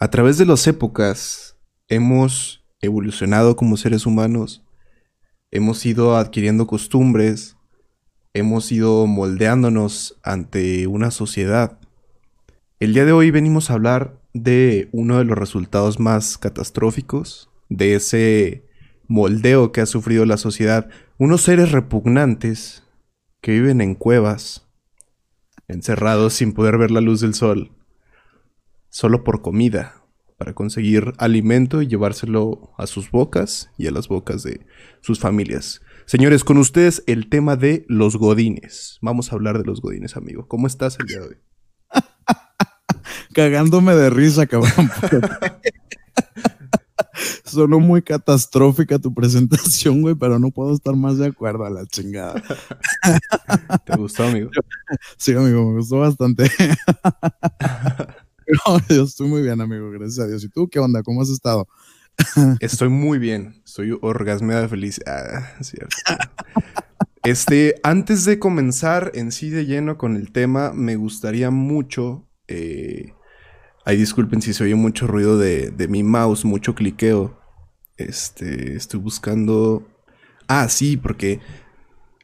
A través de las épocas hemos evolucionado como seres humanos, hemos ido adquiriendo costumbres, hemos ido moldeándonos ante una sociedad. El día de hoy venimos a hablar de uno de los resultados más catastróficos de ese moldeo que ha sufrido la sociedad. Unos seres repugnantes que viven en cuevas, encerrados sin poder ver la luz del sol, solo por comida, para conseguir alimento y llevárselo a sus bocas y a las bocas de sus familias. Señores, con ustedes el tema de los godines. Vamos a hablar de los godines, amigo. ¿Cómo estás el día de hoy? Cagándome de risa, cabrón. Sonó muy catastrófica tu presentación, güey, pero no puedo estar más de acuerdo a la chingada. ¿Te gustó, amigo? Sí, amigo, me gustó bastante. yo estoy muy bien, amigo, gracias a Dios. ¿Y tú qué onda? ¿Cómo has estado? Estoy muy bien. Estoy orgasmeado de felicidad. Ah, cierto. Este, antes de comenzar en sí de lleno con el tema, me gustaría mucho. Eh, Ay, disculpen si se oye mucho ruido de, de mi mouse, mucho cliqueo. Este, estoy buscando. Ah, sí, porque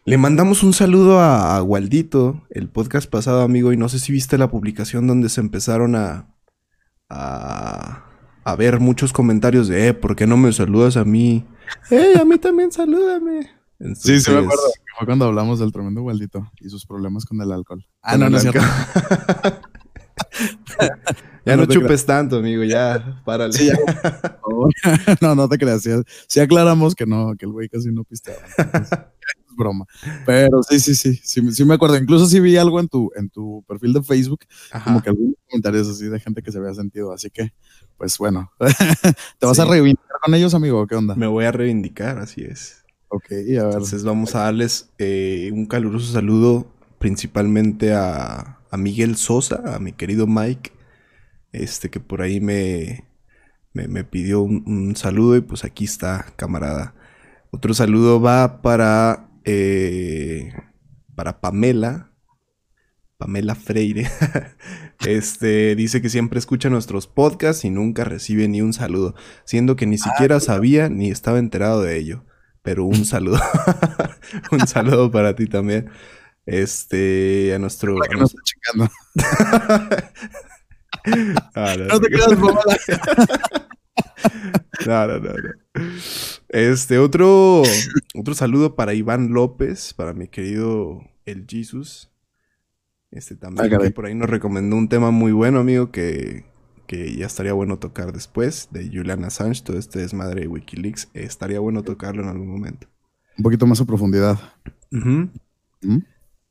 le mandamos un saludo a, a, Waldito, el podcast pasado, amigo, y no sé si viste la publicación donde se empezaron a, a, a ver muchos comentarios de, eh, ¿por qué no me saludas a mí? ¡Eh, a mí también salúdame! Entonces, sí, sí me acuerdo. Fue cuando hablamos del tremendo Waldito y sus problemas con el alcohol. Ah, no, no es cierto. ya no, no chupes tanto, amigo, ya, párale. Sí, ya. no, no te creas. Sí, aclaramos que no, que el güey casi no pisteaba. es broma. Pero sí, sí, sí, sí, sí, me acuerdo. Incluso sí vi algo en tu, en tu perfil de Facebook, Ajá. como que algunos comentarios así de gente que se había sentido. Así que, pues bueno, ¿te vas sí. a reivindicar con ellos, amigo? ¿Qué onda? Me voy a reivindicar, así es. Ok, a ver. Entonces vamos a darles eh, un caluroso saludo principalmente a, a Miguel Sosa, a mi querido Mike, este que por ahí me, me, me pidió un, un, saludo y pues aquí está, camarada. Otro saludo va para, eh, para Pamela, Pamela Freire. este dice que siempre escucha nuestros podcasts y nunca recibe ni un saludo, siendo que ni siquiera sabía ni estaba enterado de ello. Pero un saludo. un saludo para ti también. Este, a nuestro. Que a nuestro... No, no, no, te creas, no, no, no, no. Este, otro, otro saludo para Iván López, para mi querido El Jesus. Este también, ah, que por ahí nos recomendó un tema muy bueno, amigo, que, que ya estaría bueno tocar después, de Julian Assange, todo este desmadre de Wikileaks. Estaría bueno tocarlo en algún momento. Un poquito más a profundidad. Uh -huh. ¿Mm?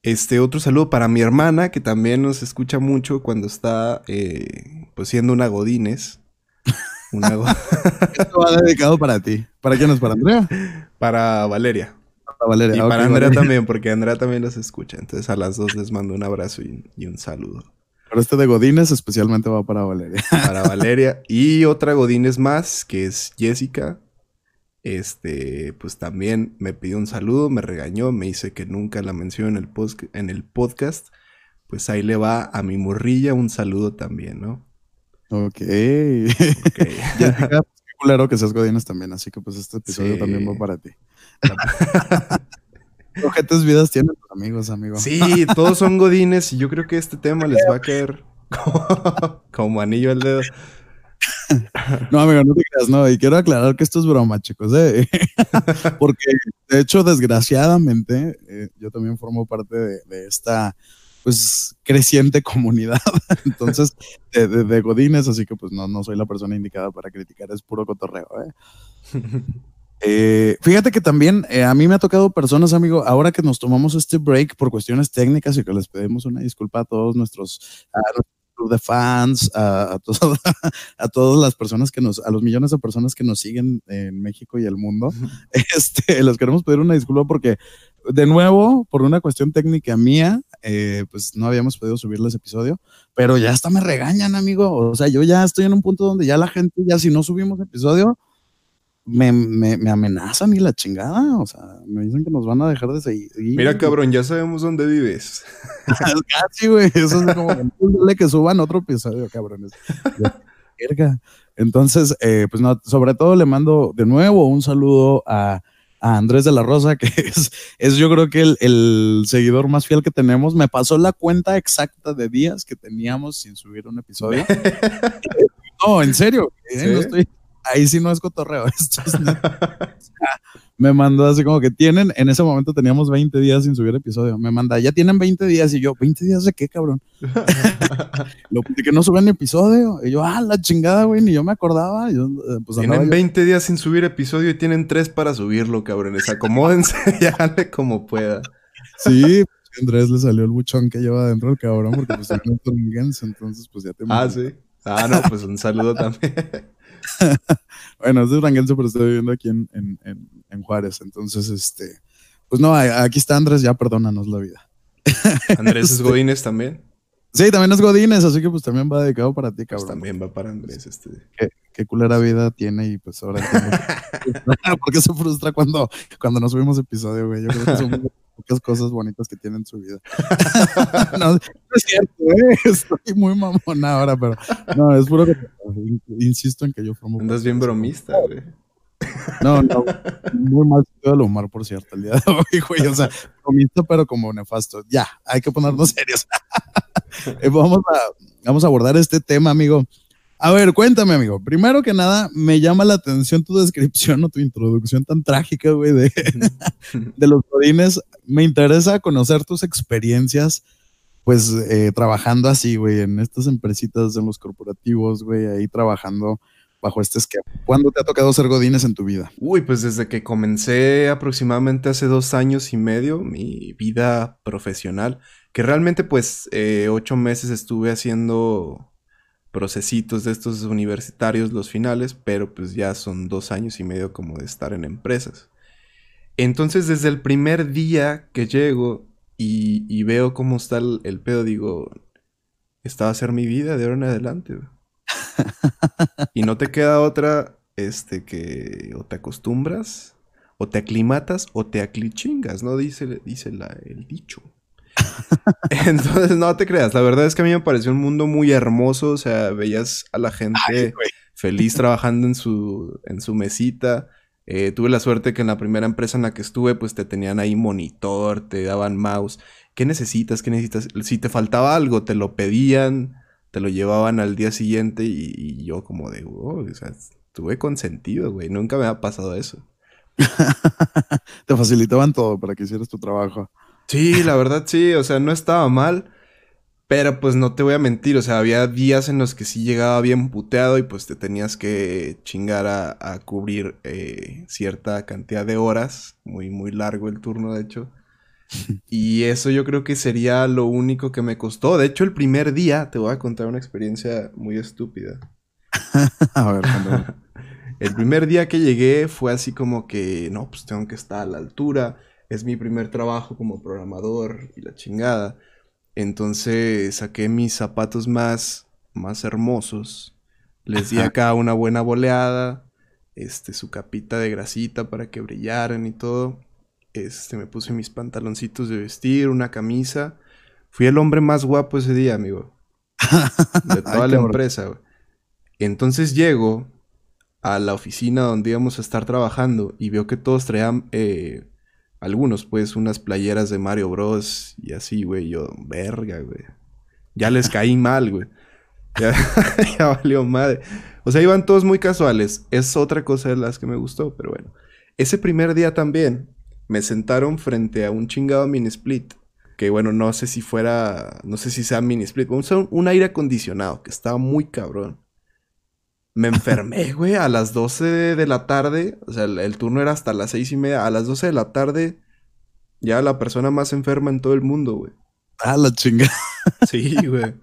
Este, otro saludo para mi hermana, que también nos escucha mucho cuando está, eh, pues, siendo una Godines. Una go Esto va dedicado para ti. ¿Para quién es? ¿Para Andrea? Para Valeria. Para Valeria. Y okay, para Andrea Valeria. también, porque Andrea también los escucha. Entonces, a las dos les mando un abrazo y, y un saludo. Pero este de Godines especialmente va para Valeria. Para Valeria. Y otra Godines más, que es Jessica este, pues también me pidió un saludo, me regañó, me dice que nunca la menciono en el, post en el podcast. Pues ahí le va a mi morrilla un saludo también, ¿no? Ok. okay. ya, qué culero que seas Godines también, así que pues este episodio sí. también va para ti. ¿Qué objetos vidas tienen tus amigos, amigo? Sí, todos son Godines y yo creo que este tema les va a caer como, como anillo al dedo. No, amigo, no te creas, no. Y quiero aclarar que esto es broma, chicos, ¿eh? Porque, de hecho, desgraciadamente, eh, yo también formo parte de, de, esta, pues, creciente comunidad. Entonces, de, de, de, Godines, así que, pues, no, no soy la persona indicada para criticar, es puro cotorreo, ¿eh? Eh, fíjate que también eh, a mí me ha tocado personas, amigo, ahora que nos tomamos este break por cuestiones técnicas y que les pedimos una disculpa a todos nuestros, a club de fans, a, a, todo, a, todas las personas que nos, a los millones de personas que nos siguen en México y el mundo. Este, les queremos pedir una disculpa porque, de nuevo, por una cuestión técnica mía, eh, pues no habíamos podido subirles episodio, pero ya hasta me regañan, amigo. O sea, yo ya estoy en un punto donde ya la gente, ya si no subimos episodio, me, me, me, amenazan y la chingada. O sea, me dicen que nos van a dejar de seguir. Mira, cabrón, ya sabemos dónde vives. Casi, güey. Eso es como que suban otro episodio, cabrones. Entonces, eh, pues no, sobre todo le mando de nuevo un saludo a, a Andrés de la Rosa, que es, es yo creo que el, el, seguidor más fiel que tenemos. Me pasó la cuenta exacta de días que teníamos sin subir un episodio. no, en serio, ¿eh? no estoy ahí sí no es cotorreo. Esto es me mandó así como que tienen, en ese momento teníamos 20 días sin subir episodio. Me manda, ya tienen 20 días. Y yo, ¿20 días de qué, cabrón? Lo, de que no suben episodio. Y yo, ah, la chingada, güey, ni yo me acordaba. Yo, eh, pues, tienen 20 días sin subir episodio y tienen 3 para subirlo, cabrones. Acomódense y háganle como pueda. Sí, Andrés le salió el buchón que lleva adentro el cabrón, porque pues entonces pues ya te Ah, sí. Ah, no, pues un saludo también. bueno, es de Duranguense, pero estoy viviendo aquí en, Juárez. Entonces, este, pues no, aquí está Andrés, ya perdónanos la vida. Andrés es Godínez también. Sí, también es Godínez, así que pues también va dedicado para ti, pues cabrón. Pues también va para Andrés, este. Qué, culera vida tiene y pues ahora ¿Por qué se frustra cuando, cuando no subimos episodio, güey? Yo creo que son muchas cosas bonitas que tiene en su vida. no, es cierto, ¿eh? estoy muy mamona ahora, pero no, es puro que insisto en que yo formo. Andas bien bromista, güey. No, no, muy mal sentido del humor, por cierto, el día de hoy, güey. O sea, bromista, pero como nefasto. Ya, hay que ponernos serios. Eh, vamos, a, vamos a abordar este tema, amigo. A ver, cuéntame, amigo. Primero que nada, me llama la atención tu descripción o tu introducción tan trágica, güey, de, los godines. Me interesa conocer tus experiencias, pues, eh, trabajando así, güey, en estas empresitas, en los corporativos, güey, ahí trabajando bajo este esquema. ¿Cuándo te ha tocado ser godines en tu vida? Uy, pues desde que comencé aproximadamente hace dos años y medio mi vida profesional, que realmente, pues, eh, ocho meses estuve haciendo procesitos de estos universitarios los finales, pero pues ya son dos años y medio como de estar en empresas. Entonces desde el primer día que llego y, veo cómo está el, pedo, digo, esta va a ser mi vida de ahora en adelante. y no te queda otra, este, que o te acostumbras, o te aclimatas, o te aclichingas, ¿no? Dice, dice el dicho. Entonces, no te creas, la verdad es que a mí me pareció un mundo muy hermoso, o sea, veías a la gente feliz trabajando en su, en su mesita. Eh, tuve la suerte que en la primera empresa en la que estuve, pues te tenían ahí monitor, te daban mouse. ¿Qué necesitas? ¿Qué necesitas? Si te faltaba algo, te lo pedían, te lo llevaban al día siguiente y, yo como de, oh, o sea, estuve consentido, güey. Nunca me ha pasado eso. te facilitaban todo para que hicieras tu trabajo. Sí, la verdad sí, o sea, no estaba mal. Pero pues no te voy a mentir, o sea, había días en los que sí llegaba bien puteado y pues te tenías que chingar a, cubrir eh, cierta cantidad de horas. Muy, muy largo el turno, de hecho. Y eso yo creo que sería lo único que me costó. De hecho, el primer día te voy a contar una experiencia muy estúpida. a ver, El primer día que llegué fue así como que, no, pues tengo que estar a la altura es mi primer trabajo como programador y la chingada. Entonces saqué mis zapatos más, más hermosos. Les di acá una buena boleada. Este, su capita de grasita para que brillaran y todo. Este, me puse mis pantaloncitos de vestir, una camisa. Fui el hombre más guapo ese día, amigo. De toda la empresa, Entonces llego a la oficina donde íbamos a estar trabajando y veo que todos traían eh, algunos, pues, unas playeras de Mario Bros. y así, güey. Yo, verga, güey. Ya les caí mal, güey. Ya, ya, valió madre. O sea, iban todos muy casuales. Es otra cosa de las que me gustó, pero bueno. Ese primer día también me sentaron frente a un chingado mini split. Que bueno, no sé si fuera. No sé si sea mini split. Un, un aire acondicionado que estaba muy cabrón. Me enfermé, güey, a las 12 de la tarde. O sea, el, turno era hasta las seis y media. A las 12 de la tarde, ya la persona más enferma en todo el mundo, güey. Ah, la chingada. Sí, güey.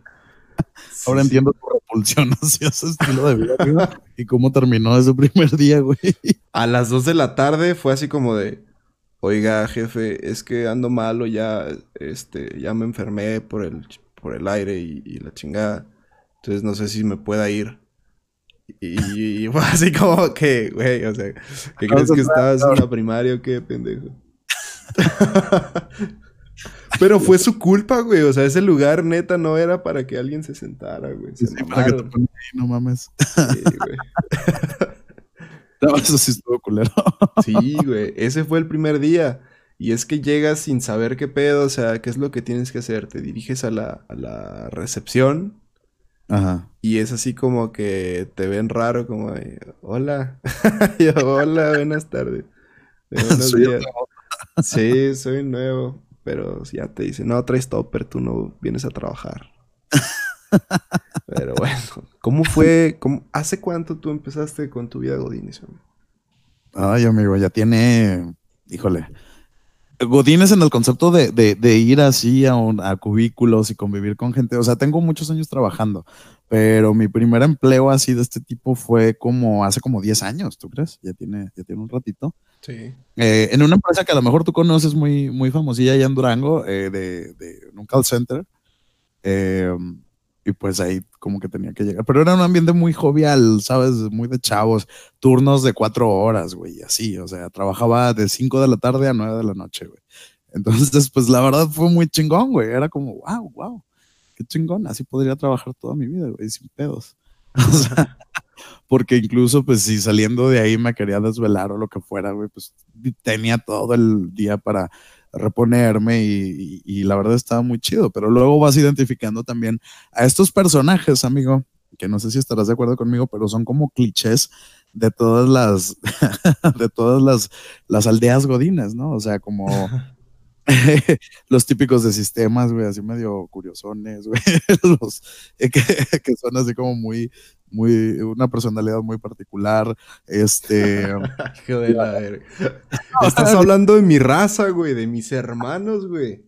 Ahora entiendo tu repulsión hacia ese estilo de vida, güey. y cómo terminó ese primer día, güey. A las 2 de la tarde fue así como de. Oiga, jefe, es que ando malo ya, este, ya me enfermé por el, por el aire y, y la chingada. Entonces no sé si me pueda ir. Y, fue así como que, güey, o sea, ¿qué crees que estabas en la primaria o qué, pendejo? Pero fue su culpa, güey. O sea, ese lugar neta no era para que alguien se sentara, güey. Se sí, para que te ahí, no mames. Sí, güey. no, eso sí estuvo culero. sí, güey. Ese fue el primer día. Y es que llegas sin saber qué pedo, o sea, qué es lo que tienes que hacer. Te diriges a la, a la recepción. Ajá. Y es así como que te ven raro, como, hola. Yo, hola, buenas tardes. Buenos días. Sí, soy nuevo. Pero ya te dicen, no, traes topper, tú no vienes a trabajar. pero bueno, ¿cómo fue? Cómo, ¿Hace cuánto tú empezaste con tu vida Godínez? Ay, amigo, ya tiene, híjole, Godines en el concepto de, de, ir así a, a, cubículos y convivir con gente. O sea, tengo muchos años trabajando, pero mi primer empleo así de este tipo fue como hace como 10 años, ¿tú crees? Ya tiene, ya tiene un ratito. Sí. Eh, en una empresa que a lo mejor tú conoces muy, muy famosilla allá en Durango, eh, de, de, un call center. Eh, y pues ahí como que tenía que llegar. Pero era un ambiente muy jovial, ¿sabes? Muy de chavos, turnos de cuatro horas, güey, así. O sea, trabajaba de cinco de la tarde a nueve de la noche, güey. Entonces, pues la verdad fue muy chingón, güey. Era como, wow, wow, qué chingón. Así podría trabajar toda mi vida, güey, sin pedos. O sea, porque incluso, pues, si saliendo de ahí me quería desvelar o lo que fuera, güey, pues tenía todo el día para reponerme y, la verdad estaba muy chido, pero luego vas identificando también a estos personajes, amigo, que no sé si estarás de acuerdo conmigo, pero son como clichés de todas las, de todas las, las aldeas godinas, ¿no? O sea, como los típicos de sistemas, güey, así medio curiosones, güey, los que, que, son así como muy, muy, una personalidad muy particular, este... Joder, verga. Estás hablando de mi raza, güey, de mis hermanos, güey.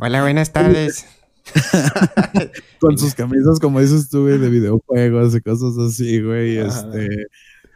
Hola, buenas tardes. Con sus camisas, como dices tú, güey, de videojuegos y cosas así, güey, este...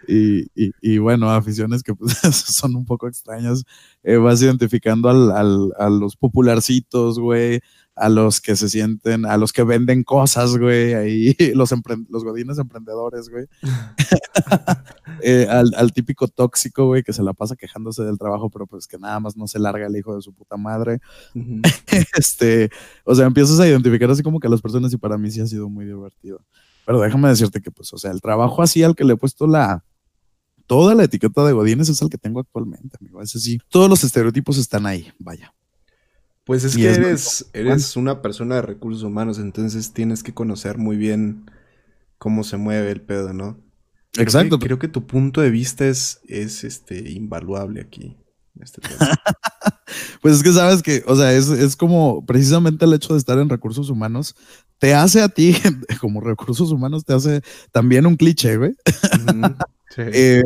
Y, y, y, bueno, aficiones que pues, son un poco extrañas. Eh, vas identificando al, al, a los popularcitos, güey, a los que se sienten, a los que venden cosas, güey, ahí, los, los godines emprendedores, güey. Eh, al, al, típico tóxico, güey, que se la pasa quejándose del trabajo, pero pues que nada más no se larga el hijo de su puta madre. este, o sea, empiezas a identificar así como que a las personas y para mí sí ha sido muy divertido. Pero déjame decirte que, pues, o sea, el trabajo así al que le he puesto la, toda la etiqueta de Godines es el que tengo actualmente, amigo. Es así, todos los estereotipos están ahí, vaya. Pues es que eres, eres una persona de recursos humanos, entonces tienes que conocer muy bien cómo se mueve el pedo, ¿no? Exacto. creo que tu punto de vista es, es este, invaluable aquí. Este pues es que sabes que, o sea, es, como precisamente el hecho de estar en recursos humanos, te hace a ti, como recursos humanos, te hace también un cliché, güey. Eh,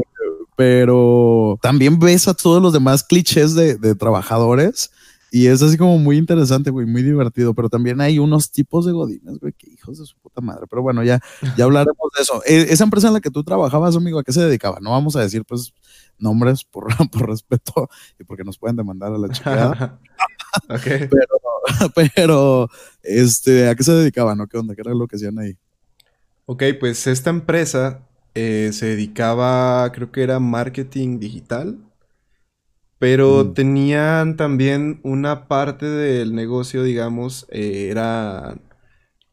pero también ves a todos los demás clichés de, de trabajadores y es así como muy interesante, güey, muy divertido, pero también hay unos tipos de godines, güey, que hijos de su puta madre. Pero bueno, ya, ya hablaremos de eso. E, esa empresa en la que tú trabajabas, amigo, ¿a qué se dedicaba? No vamos a decir, pues, nombres por, por respeto y porque nos pueden demandar a la chica. pero, pero, este, ¿a qué se dedicaban? ¿No? ¿Qué onda? ¿Qué era lo que hacían ahí? Ok, pues esta empresa eh, se dedicaba, creo que era marketing digital pero mm. tenían también una parte del negocio, digamos, eh, era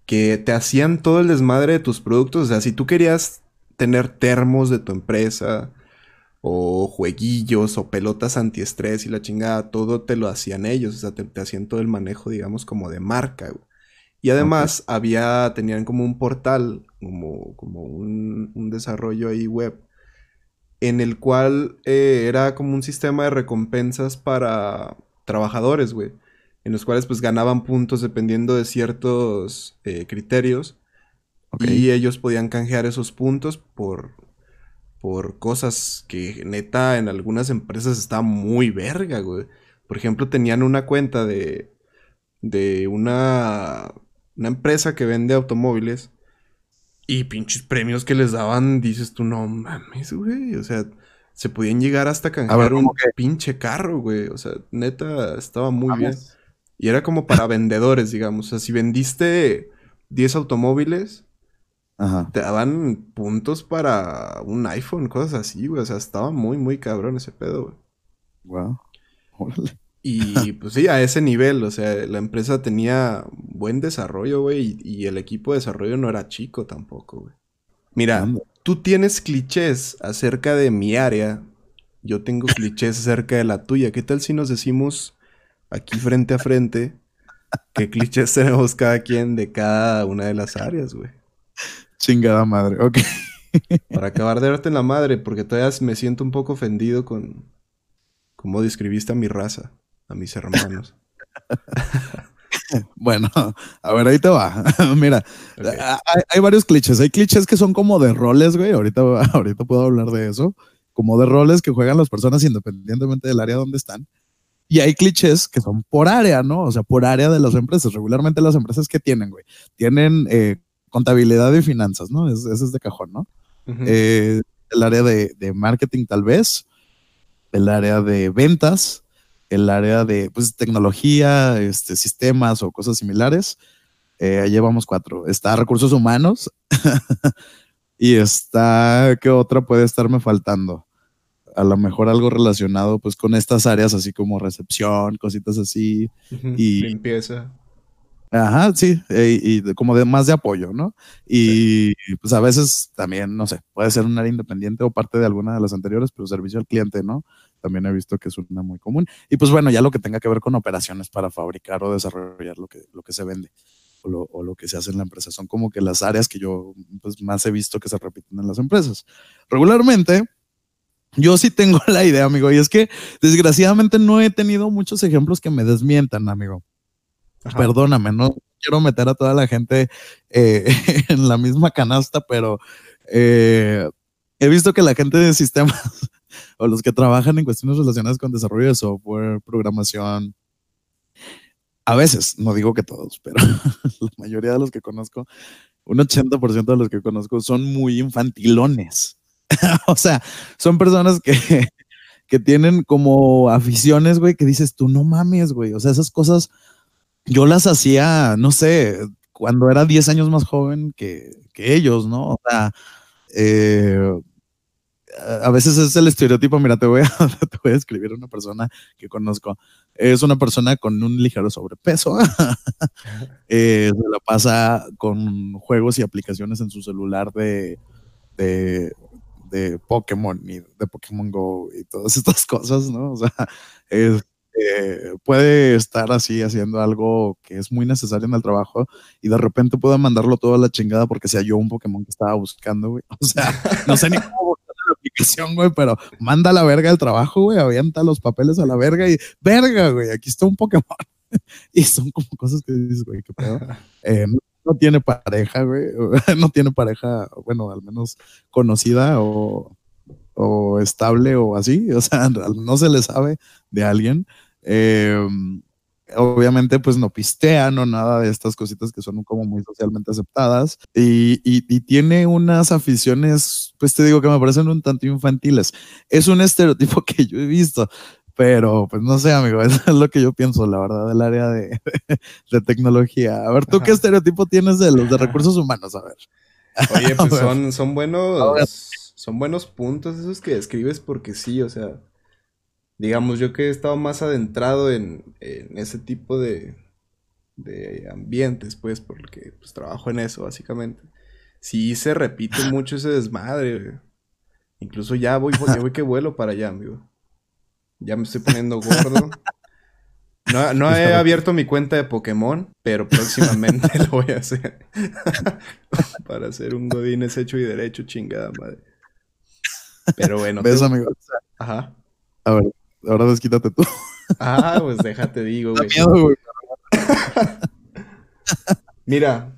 que te hacían todo el desmadre de tus productos. O sea, si tú querías tener termos de tu empresa, o jueguillos, o pelotas antiestrés y la chingada, todo te lo hacían ellos. O sea, te, hacían todo el manejo, digamos, como de marca. Y además había, tenían como un portal, como, como un, un desarrollo ahí web en el cual eh, era como un sistema de recompensas para trabajadores, güey. En los cuales pues ganaban puntos dependiendo de ciertos eh, criterios. Y ellos podían canjear esos puntos por, por cosas que neta en algunas empresas está muy verga, güey. Por ejemplo, tenían una cuenta de, de una, una empresa que vende automóviles y pinches premios que les daban, dices tú, no mames, güey. O sea, se podían llegar hasta canjear un pinche carro, güey. O sea, neta, estaba muy bien. Y era como para vendedores, digamos. O sea, si vendiste 10 automóviles, Ajá. te daban puntos para un iPhone, cosas así, güey. O sea, estaba muy, muy cabrón ese pedo, güey. Wow. Órale. Y pues sí, a ese nivel, o sea, la empresa tenía buen desarrollo, güey, y, y el equipo de desarrollo no era chico tampoco, güey. Mira, tú tienes clichés acerca de mi área, yo tengo clichés acerca de la tuya. ¿Qué tal si nos decimos aquí frente a frente qué clichés tenemos cada quien de cada una de las áreas, güey? Chingada madre. Ok. Para acabar de darte en la madre, porque todavía me siento un poco ofendido con cómo describiste a mi raza, a mis hermanos. Bueno, a ver, ahí te va. Mira, hay, hay varios clichés. Hay clichés que son como de roles, güey. Ahorita, ahorita puedo hablar de eso. Como de roles que juegan las personas independientemente del área donde están. Y hay clichés que son por área, ¿no? O sea, por área de las empresas. Regularmente las empresas que tienen, güey. Tienen eh, contabilidad y finanzas, ¿no? Es- Ese es de cajón, ¿no? Eh, el área de, de marketing tal vez, el área de ventas, el área de pues, tecnología, este, sistemas o cosas similares. Eh, llevamos cuatro. Está recursos humanos y está, ¿qué otra puede estarme faltando? A lo mejor algo relacionado pues con estas áreas así como recepción, cositas así. Ujú. y- Limpieza. Ajá, sí, eh, y de- como de más de apoyo, ¿no? Y pues a veces también, no sé, puede ser un área independiente o parte de alguna de las anteriores, pero servicio al cliente, ¿no? También he visto que es una muy común. Y pues bueno, ya lo que tenga que ver con operaciones para fabricar o desarrollar lo que, lo que se vende o lo, o lo que se hace en la empresa. Son como que las áreas que yo pues más he visto que se repiten en las empresas. Regularmente, yo sí tengo la idea, amigo, y es que desgraciadamente no he tenido muchos ejemplos que me desmientan, amigo. Ajá. Perdóname, no quiero meter a toda la gente eh, en la misma canasta, pero eh, he visto que la gente de sistemas o los que trabajan en cuestiones relacionadas con desarrollo de software, programación, a veces, no digo que todos, pero la mayoría de los que conozco, un 80% de los que conozco son muy infantilones. o sea, son personas que, que tienen como aficiones, güey, que dices tú, no mames, güey. O sea, esas cosas yo las hacía, no sé, cuando era 10 años más joven que, que ellos, ¿no? O sea, eh, a veces es el estereotipo, mira, te voy, a, te voy a escribir una persona que conozco. Es una persona con un ligero sobrepeso. Eh, se la pasa con juegos y aplicaciones en su celular de, de, de Pokémon y de Pokémon Go y todas estas cosas, ¿no? O sea, es, eh, puede estar así haciendo algo que es muy necesario en el trabajo y de repente pueda mandarlo todo a la chingada porque se halló un Pokémon que estaba buscando, güey. O sea, no sé ni cómo güey, pero manda a la verga el trabajo, güey, avienta los papeles a la verga y verga, güey, aquí está un Pokémon. y son como cosas que dices, güey, qué pedo. Eh, no, no tiene pareja, güey, no tiene pareja, bueno, al menos conocida o, o estable o así, o sea, no se le sabe de alguien. Eh, obviamente, pues no pistea, no nada de estas cositas que son como muy socialmente aceptadas. Y, y, y, tiene unas aficiones, pues te digo que me parecen un tanto infantiles. Es un estereotipo que yo he visto. Pero, pues no sé, amigo, eso es lo que yo pienso, la verdad, del área de, de tecnología. A ver, ¿tú Ajá. qué estereotipo tienes de los de recursos humanos? A ver. Oye, pues son, son buenos, son buenos puntos esos que describes porque sí, o sea, digamos, yo que he estado más adentrado en, en ese tipo de, de, ambientes, pues, porque pues, trabajo en eso, básicamente. Sí se repite mucho ese desmadre, güey. Incluso ya voy, ya voy que vuelo para allá, amigo. Ya me estoy poniendo gordo. No, no he abierto mi cuenta de Pokémon, pero próximamente lo voy a hacer. Para hacer un Godines hecho y derecho, chingada madre. Pero bueno. ¿Ves, tú... amigo? Ajá. A ver, ahora desquítate tú. Ah, pues déjate, digo, güey. miedo, güey. Mira.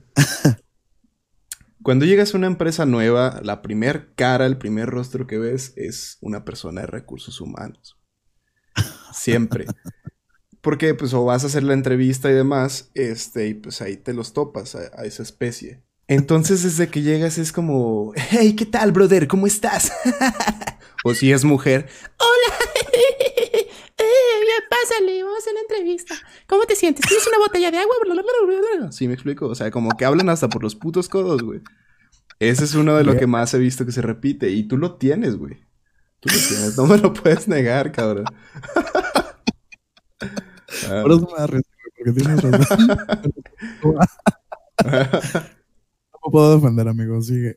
Cuando llegas a una empresa nueva, la primer cara, el primer rostro que ves es una persona de recursos humanos. Siempre. Porque pues o vas a hacer la entrevista y demás, este, y pues ahí te los topas a, a esa especie. Entonces desde que llegas es como, hey, ¿qué tal, brother? ¿Cómo estás? o si es mujer, hola, pásale, vamos a hacer la entrevista. ¿Cómo te sientes? ¿Tienes una botella de agua? Sí, me explico. O sea, como que hablan hasta por los putos codos, güey. Ese es uno de lo que más he visto que se repite. Y tú lo tienes, güey. Tú lo tienes. No me lo puedes negar, cabrón. Por eso me da risa, porque tienes razón. no me puedo defender, amigo. Sigue.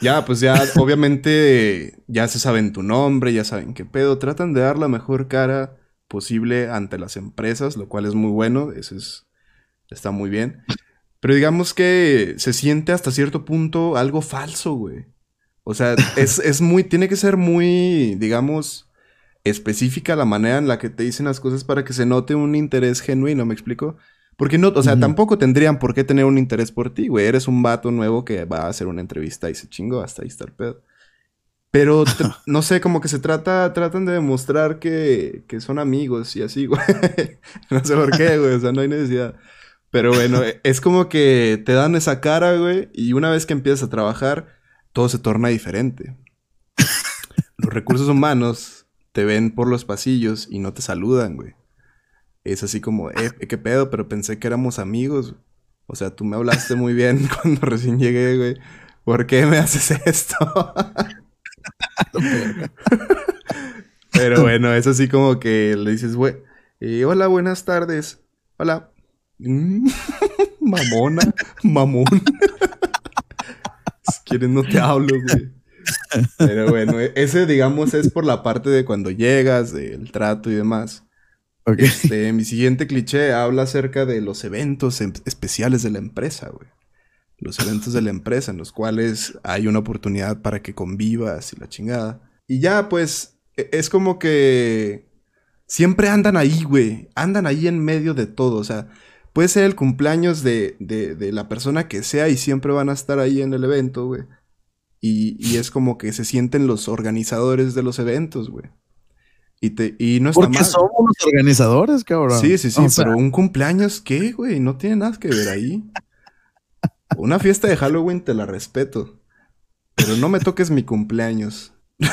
Ya, pues ya, obviamente, ya se saben tu nombre, ya saben qué pedo. Tratan de dar la mejor cara posible ante las empresas, lo cual es muy bueno. Eso es. Está muy bien. Pero digamos que se siente hasta cierto punto algo falso, güey. O sea, es, es muy. Tiene que ser muy, digamos, específica la manera en la que te dicen las cosas para que se note un interés genuino, ¿me explico? Porque no, o sea, tampoco tendrían por qué tener un interés por ti, güey. Eres un vato nuevo que va a hacer una entrevista y se chingo, hasta ahí está el pedo. Pero no sé, como que se trata, tratan de demostrar que, que son amigos y así, güey. no sé por qué, güey, o sea, no hay necesidad. Pero bueno, e, es como que te dan esa cara, güey, y una vez que empiezas a trabajar, todo se torna diferente. Los recursos humanos te ven por los pasillos y no te saludan, güey es así como, eh, qué pedo, pero pensé que éramos amigos. O sea, tú me hablaste muy bien cuando recién llegué, güey. ¿Por qué me haces esto? pero bueno, es así como que le dices, güey, eh, hola, buenas tardes. Hola. Mm, mamona, mamón. si quieres no te hablo, güey. Pero bueno, e-, ese digamos es por la parte de cuando llegas, del trato y demás. Este, mi siguiente cliché habla acerca de los eventos em, especiales de la empresa, güey. Los eventos de la empresa en los cuales hay una oportunidad para que convivas y la chingada. Y ya, pues, e, es como que siempre andan ahí, güey. Andan ahí en medio de todo. O sea, puede ser el cumpleaños de, de, la persona que sea y siempre van a estar ahí en el evento, güey. Y, y es como que se sienten los organizadores de los eventos, güey. Y, te, y no está Porque somos los organizadores, cabrón. Sí, sí, sí, pero un cumpleaños, ¿qué, güey? No tiene nada que ver ahí. Una fiesta de Halloween te la respeto. Pero no me toques mi cumpleaños.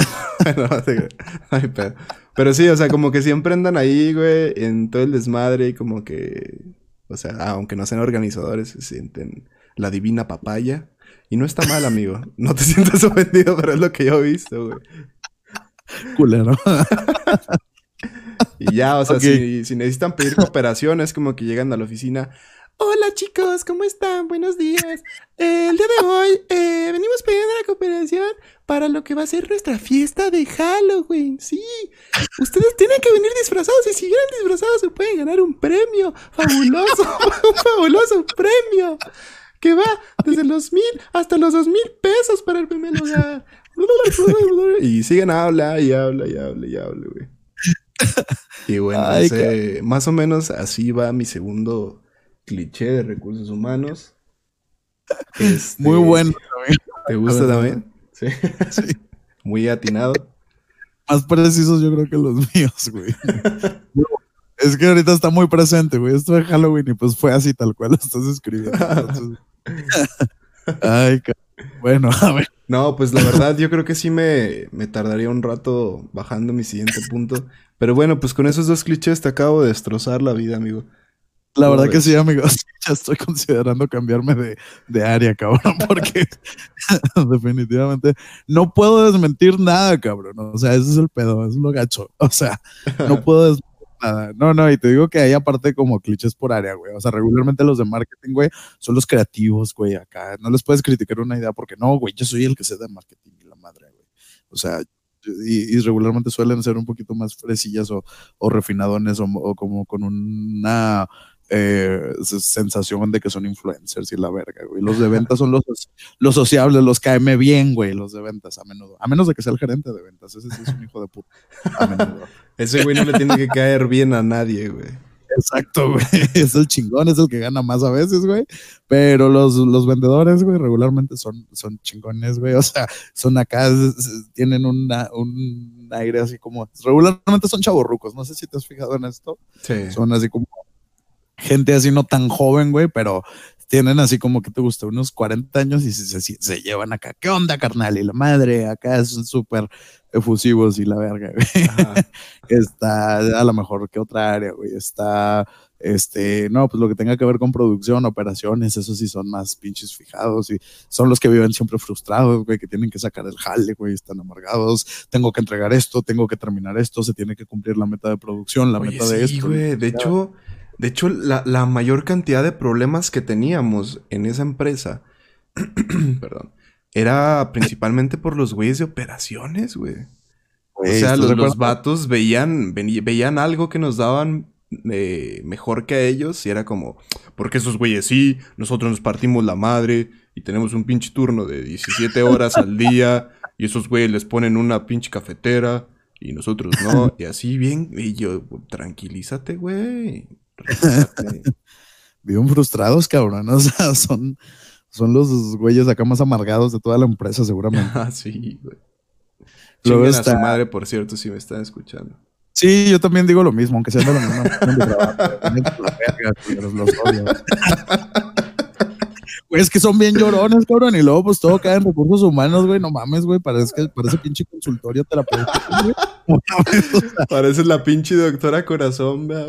pero sí, o sea, como que siempre andan ahí, güey, en todo el desmadre y como que, o sea, aunque no sean organizadores, se sienten la divina papaya. Y no está mal, amigo. No te sientas ofendido, pero es lo que yo he visto, güey. Culero. y ya, o sea, si, necesitan pedir cooperación, es como que llegan a la oficina. Hola chicos, ¿cómo están? Buenos días. el día de hoy eh, venimos pidiendo la cooperación para lo que va a ser nuestra fiesta de Halloween. Sí, ustedes tienen que venir disfrazados y si vienen disfrazados se pueden ganar un premio fabuloso, un fabuloso premio que va desde los mil hasta los dos mil pesos para el primer lugar. y siguen habla y habla y habla y habla, güey. Y bueno, más o menos así va mi segundo cliché de recursos humanos. Este, Muy bueno ¿Te gusta también? Sí. Muy atinado. Más precisos yo creo que los míos, güey. es que ahorita está muy presente, güey. Esto de Halloween y pues fue así tal cual lo estás escribiendo. Ay, bueno, a ver. No, pues la verdad yo creo que sí me, me tardaría un rato bajando mi siguiente punto. Pero bueno, pues con esos dos clichés te acabo de destrozar la vida, amigo. La verdad que sí, amigos. Ya estoy considerando cambiarme de, de área, cabrón, porque definitivamente no puedo desmentir nada, cabrón. O sea, ese es el pedo, es lo gacho. O sea, no puedo desmentir nada. No, no, y te digo que hay aparte como clichés por área, güey. O sea, regularmente los de marketing, güey, son los creativos, güey, acá. No les puedes criticar una idea porque no, güey, yo soy el que sé de marketing y la madre, güey. O sea, y, regularmente suelen ser un poquito más fresillas o, o refinadones o, como con una eh, sensación de que son influencers y la verga, güey. Los de ventas son los, los sociables, los KM bien, güey, los de ventas a menudo. A menos de que sea el gerente de ventas, ese sí es un hijo de puta. A menudo. Ese güey no le tiene que caer bien a nadie, güey. Exacto, güey. Es el chingón, es el que gana más a veces, güey. Pero los, los vendedores, güey, regularmente son, son chingones, güey. O sea, son acá, tienen una, un aire así como. Regularmente son chavorrucos. No sé si te has fijado en esto. Sí. Son así como gente así no tan joven, güey, pero tienen así como que te gusta unos 40 años y se, se, llevan acá. ¿Qué onda, carnal? Y la madre, acá son súper efusivos y la verga, güey. Está a lo mejor que otra área, güey. Está Este, no, pues lo que tenga que ver con producción, operaciones, eso sí son más pinches fijados y son los que viven siempre frustrados, güey, que tienen que sacar el jale, güey, están amargados, tengo que entregar esto, tengo que terminar esto, se tiene que cumplir la meta de producción, la Oye, meta de sí, esto. güey. De hecho, de hecho la, la mayor cantidad de problemas que teníamos en esa empresa, perdón, era principalmente por los güeyes de operaciones, güey. O sea, ¿estás los, los vatos veían, veían algo que nos daban eh, mejor que a ellos y era como, porque esos güeyes sí, nosotros nos partimos la madre y tenemos un pinche turno de 17 horas al día y esos güeyes les ponen una pinche cafetera y nosotros no, y así bien, y yo, tranquilízate, güey. relájate". Viven frustrados, cabrón, o sea, son, son los güeyes acá más amargados de toda la empresa, seguramente. Ah, sí, güey. Luego Chinguen a su está- madre, por cierto, si me están escuchando. Sí, yo también digo lo mismo, aunque sea de la misma de trabajo. Güey, es que son bien llorones, cabrón, y luego pues todo cae en recursos humanos, güey, no mames, güey, parece que parece pinche consultorio terapéutico, güey. Pareces la pinche doctora corazón, güey.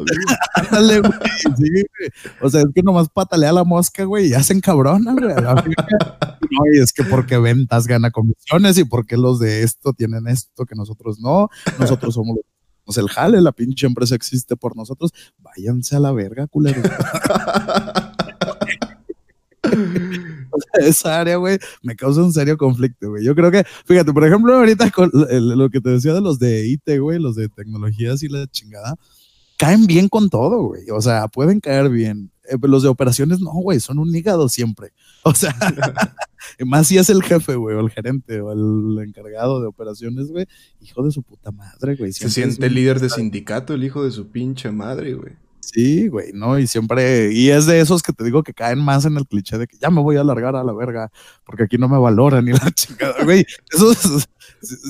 ándale, güey, sí, güey. O sea, es que nomás patalea la mosca, güey, y hacen cabrona, güey. No, y es que porque ventas gana comisiones y porque los de esto tienen esto que nosotros no, nosotros somos los el jale, la pinche empresa existe por nosotros. Váyanse a la verga, culero. O sea, Esa área, güey, me causa un serio conflicto, güey. Yo creo que, fíjate, por ejemplo, ahorita con el- lo que te decía de los de IT, güey, los de tecnologías y la chingada, caen bien con todo, güey. O sea, pueden caer bien. Eh, los de operaciones, no, güey, son un hígado siempre. O sea, más si es el jefe, güey, o el gerente, o el encargado de operaciones, güey. Hijo de su puta madre, güey. Se siente líder de sindicato, el hijo de su pinche madre, güey. Sí, güey, ¿no? Y siempre, y es de esos que te digo que caen más en el cliché de que ya me voy a largar a la verga, porque aquí no me valoran ni la chingada, güey. Eso es-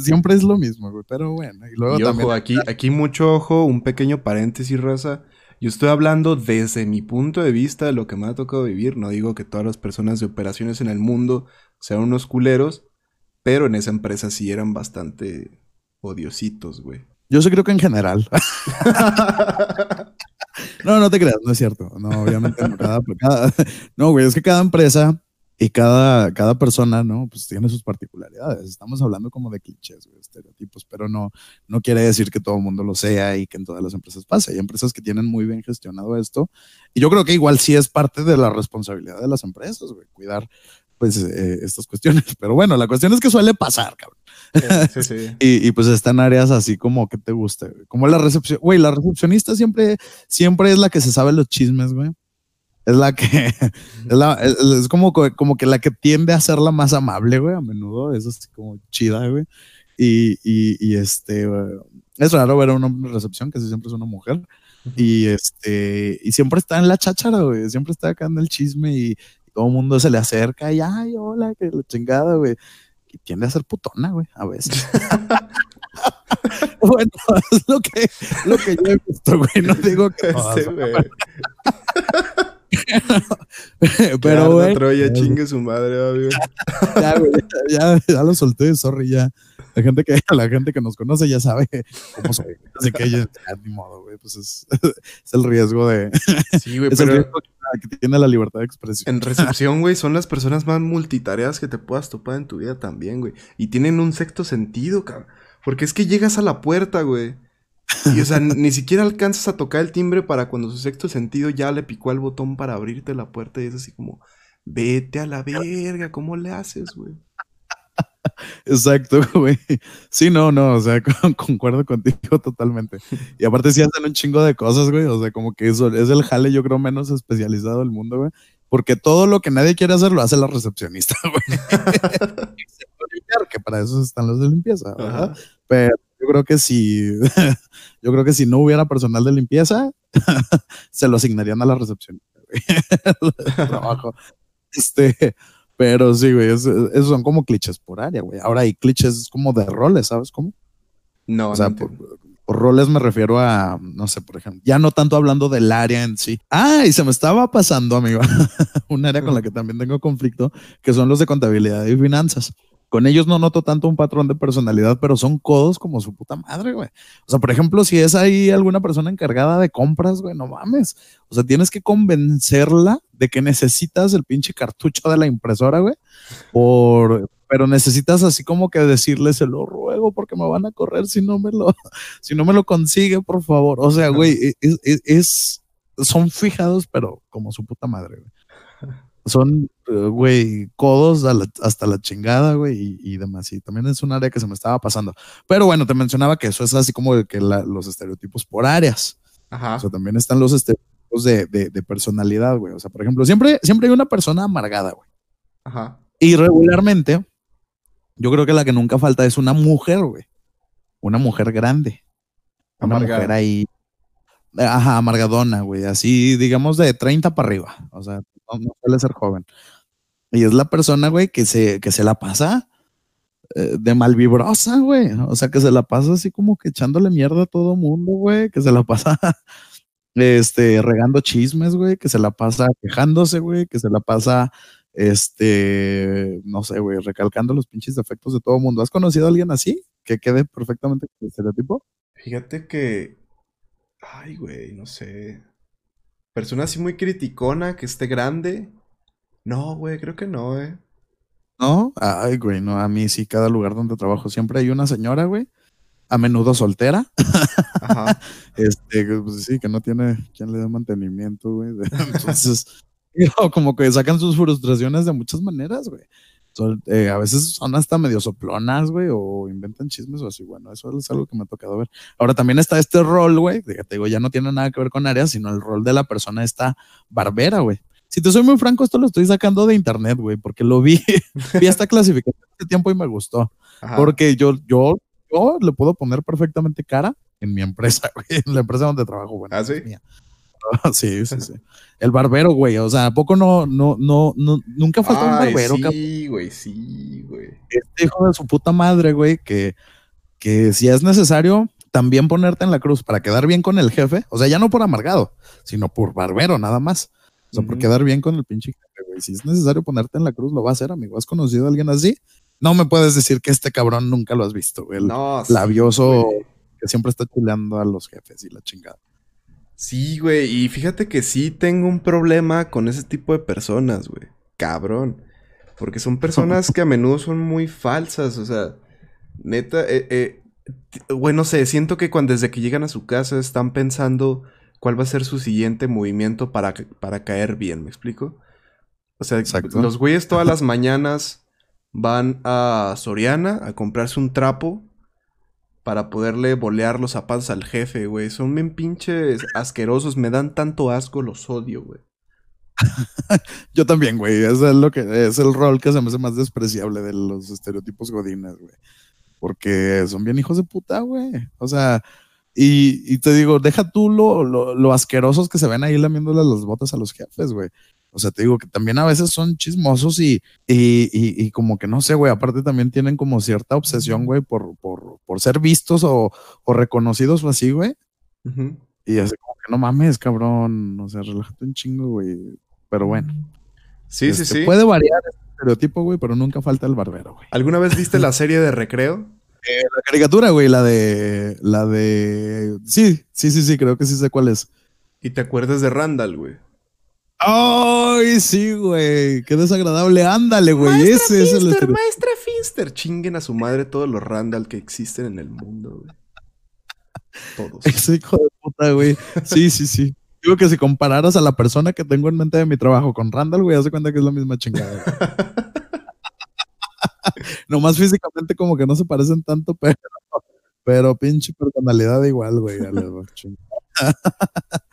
siempre es lo mismo, güey, pero bueno. Y luego Y también, ojo, aquí, aquí mucho ojo, un pequeño paréntesis, raza. Yo estoy hablando desde mi punto de vista de lo que me ha tocado vivir. No digo que todas las personas de operaciones en el mundo sean unos culeros, pero en esa empresa sí eran bastante odiositos, güey. Yo sí creo que en general. no, no te creas, no es cierto. No, obviamente no. No, güey, es que cada empresa y cada, cada persona, ¿no? Pues tiene sus particularidades. Estamos hablando como de clichés, güey, estereotipos, pero no, no quiere decir que todo el mundo lo sea y que en todas las empresas pase. Hay empresas que tienen muy bien gestionado esto. Y yo creo que igual sí es parte de la responsabilidad de las empresas, güey, cuidar pues eh, estas cuestiones. Pero bueno, la cuestión es que suele pasar, cabrón. Sí, sí. Y, y, pues están áreas así como que te gusta. Como la recepción, güey, la recepcionista siempre, siempre es la que se sabe los chismes, güey. Es la que, es, la, es, como, como que la que tiende a ser la más amable, güey, a menudo, es así como chida, güey. Y, y, y este, güey, es raro ver a un hombre en recepción, que siempre es una mujer. Y este, y siempre está en la cháchara, güey, siempre está acá en el chisme y todo el mundo se le acerca y, ay, hola, que la chingada, güey y tiende a ser putona, güey, a veces. bueno, es lo que, lo que yo he visto, güey. No digo que todas, Ese, güey. pero, güey. Troya, chingue su madre, güey. Ya, güey, ya, ya, lo solté, sorry, ya. La gente que, la gente que nos conoce ya sabe cómo soy. Así que ya ni modo, güey. Pues es, es el riesgo de. Sí, güey, es pero el riesgo que, que tiene la libertad de expresión. en recepción, güey, son las personas más multitareas que te puedas topar en tu vida también, güey. Y tienen un sexto sentido, cabrón. Porque es que llegas a la puerta, güey. Y, o sea, ni siquiera alcanzas a tocar el timbre para cuando su sexto sentido ya le picó al botón para abrirte la puerta y es así como, vete a la verga, ¿cómo le haces, güey? Exacto, güey. Sí, no, no, o sea, con, concuerdo contigo totalmente. Y aparte sí hacen un chingo de cosas, güey, o sea, como que eso es el jale, yo creo, menos especializado del mundo, güey. Porque todo lo que nadie quiere hacer lo hace la recepcionista, güey. que para eso están los de limpieza, ¿verdad? Ajá. Pero yo creo que si, yo creo que si no hubiera personal de limpieza, se lo asignarían a la recepcionista, güey. trabajo. Este, pero sí, güey, esos es, son como clichés por área, güey. Ahora hay clichés como de roles, ¿sabes cómo? No, o sea, no por, por, roles me refiero a, no sé, por ejemplo, ya no tanto hablando del área en sí. Ah, y se me estaba pasando, amigo, un área con la que también tengo conflicto, que son los de contabilidad y finanzas. Con ellos no noto tanto un patrón de personalidad, pero son codos como su puta madre, güey. O sea, por ejemplo, si es ahí alguna persona encargada de compras, güey, no mames. O sea, tienes que convencerla de que necesitas el pinche cartucho de la impresora, güey. Por, pero necesitas así como que decirle, se lo ruego porque me van a correr si no me lo, si no me lo consigue, por favor. O sea, güey, e, e, es, es, son fijados, pero como su puta madre, güey son, eh, güey, codos hasta la chingada, güey, y, demás. Y también es un área que se me estaba pasando. Pero bueno, te mencionaba que eso es así como que los estereotipos por áreas. Ajá. O sea, también están los estereotipos de, personalidad, güey. O sea, por ejemplo, siempre, siempre hay una persona amargada, güey. Ajá. Y regularmente, yo creo que la que nunca falta es una mujer, güey. Una mujer grande. Una mujer ahí. Ajá, amargadona, güey. Así, digamos, de 30 para arriba. O sea, no, suele ser joven. Y es la persona, güey, que se, que se la pasa eh, de malvibrosa, güey. O sea, que se la pasa así como que echándole mierda a todo mundo, güey. Que se la pasa este, regando chismes, güey. Que se la pasa quejándose, güey. Que se la pasa, este, no sé, güey, recalcando los pinches defectos de todo mundo. ¿Has conocido a alguien así? Que quede perfectamente con el estereotipo. Fíjate que. Ay, güey, no sé. Persona así muy criticona, que esté grande. No, güey, creo que no, eh. No, ay, güey, no, a mí sí, cada lugar donde trabajo siempre hay una señora, güey, a menudo soltera. Ajá. este, pues sí, que no tiene quien le dé mantenimiento, güey. Entonces, como que sacan sus frustraciones de muchas maneras, güey. Eh, a veces son hasta medio soplonas, güey, o inventan chismes o así. Bueno, eso es algo que me ha tocado ver. Ahora también está este rol, güey, te digo, ya no tiene nada que ver con áreas, sino el rol de la persona esta barbera, güey. Si te soy muy franco, esto lo estoy sacando de internet, güey, porque lo vi, vi esta clasificación hace tiempo y me gustó. Porque yo, yo, yo le puedo poner perfectamente cara en mi empresa, güey, en la empresa donde trabajo, bueno. ¿Ah, sí? sí, sí, sí. El barbero, güey. O sea, ¿a poco no, no, no, no nunca faltó un barbero, Sí, güey, sí, güey. Este hijo de su puta madre, güey, que, que si es necesario también ponerte en la cruz para quedar bien con el jefe. O sea, ya no por amargado, sino por barbero, nada más. O sea, por quedar bien con el pinche jefe, güey. Si es necesario ponerte en la cruz, lo va a hacer, amigo. ¿Has conocido a alguien así? No me puedes decir que este cabrón nunca lo has visto, güey. El labioso que siempre está chuleando a los jefes y la chingada. Sí, güey, y fíjate que sí tengo un problema con ese tipo de personas, güey. Cabrón. Porque son personas que a menudo son muy falsas, o sea, neta, eh, eh, güey, no sé, siento que cuando desde que llegan a su casa están pensando cuál va a ser su siguiente movimiento para, para caer bien, ¿me explico? O sea, los güeyes todas las mañanas van a Soriana a comprarse un trapo para poderle bolear los zapatos al jefe, güey. Son bien pinches asquerosos, me dan tanto asco, los odio, güey. Yo también, güey. Es lo que es el rol que se me hace más despreciable de los estereotipos godines, güey. Porque son bien hijos de puta, güey. O sea, y, te digo, deja tú lo, lo, asquerosos que se ven ahí lamiéndole las botas a los jefes, güey. O sea, te digo que también a veces son chismosos y, y, y, como que no sé, güey, aparte también tienen como cierta obsesión, güey, por, por, por ser vistos o, o, reconocidos o así, güey. Y así como que no mames, cabrón, o sea, relájate un chingo, güey. Pero bueno. Sí, sí, este, sí. Puede variar el estereotipo, güey, pero nunca falta el barbero, güey. ¿Alguna vez viste la serie de Recreo? Eh, la caricatura, güey, la de. La de. Sí, sí, sí, sí, creo que sí sé cuál es. ¿Y te acuerdas de Randall, güey? Ay, sí, güey. Qué desagradable. Ándale, güey. Ese es el Maestra Finster. Chinguen a su madre todos los Randall que existen en el mundo, güey. Todos. Ese hijo de puta, güey. Sí, sí, sí. Digo que si compararas a la persona que tengo en mente de mi trabajo con Randall, güey, hace cuenta que es la misma chingada. Nomás físicamente como que no se parecen tanto, pero, pero pinche personalidad igual, güey.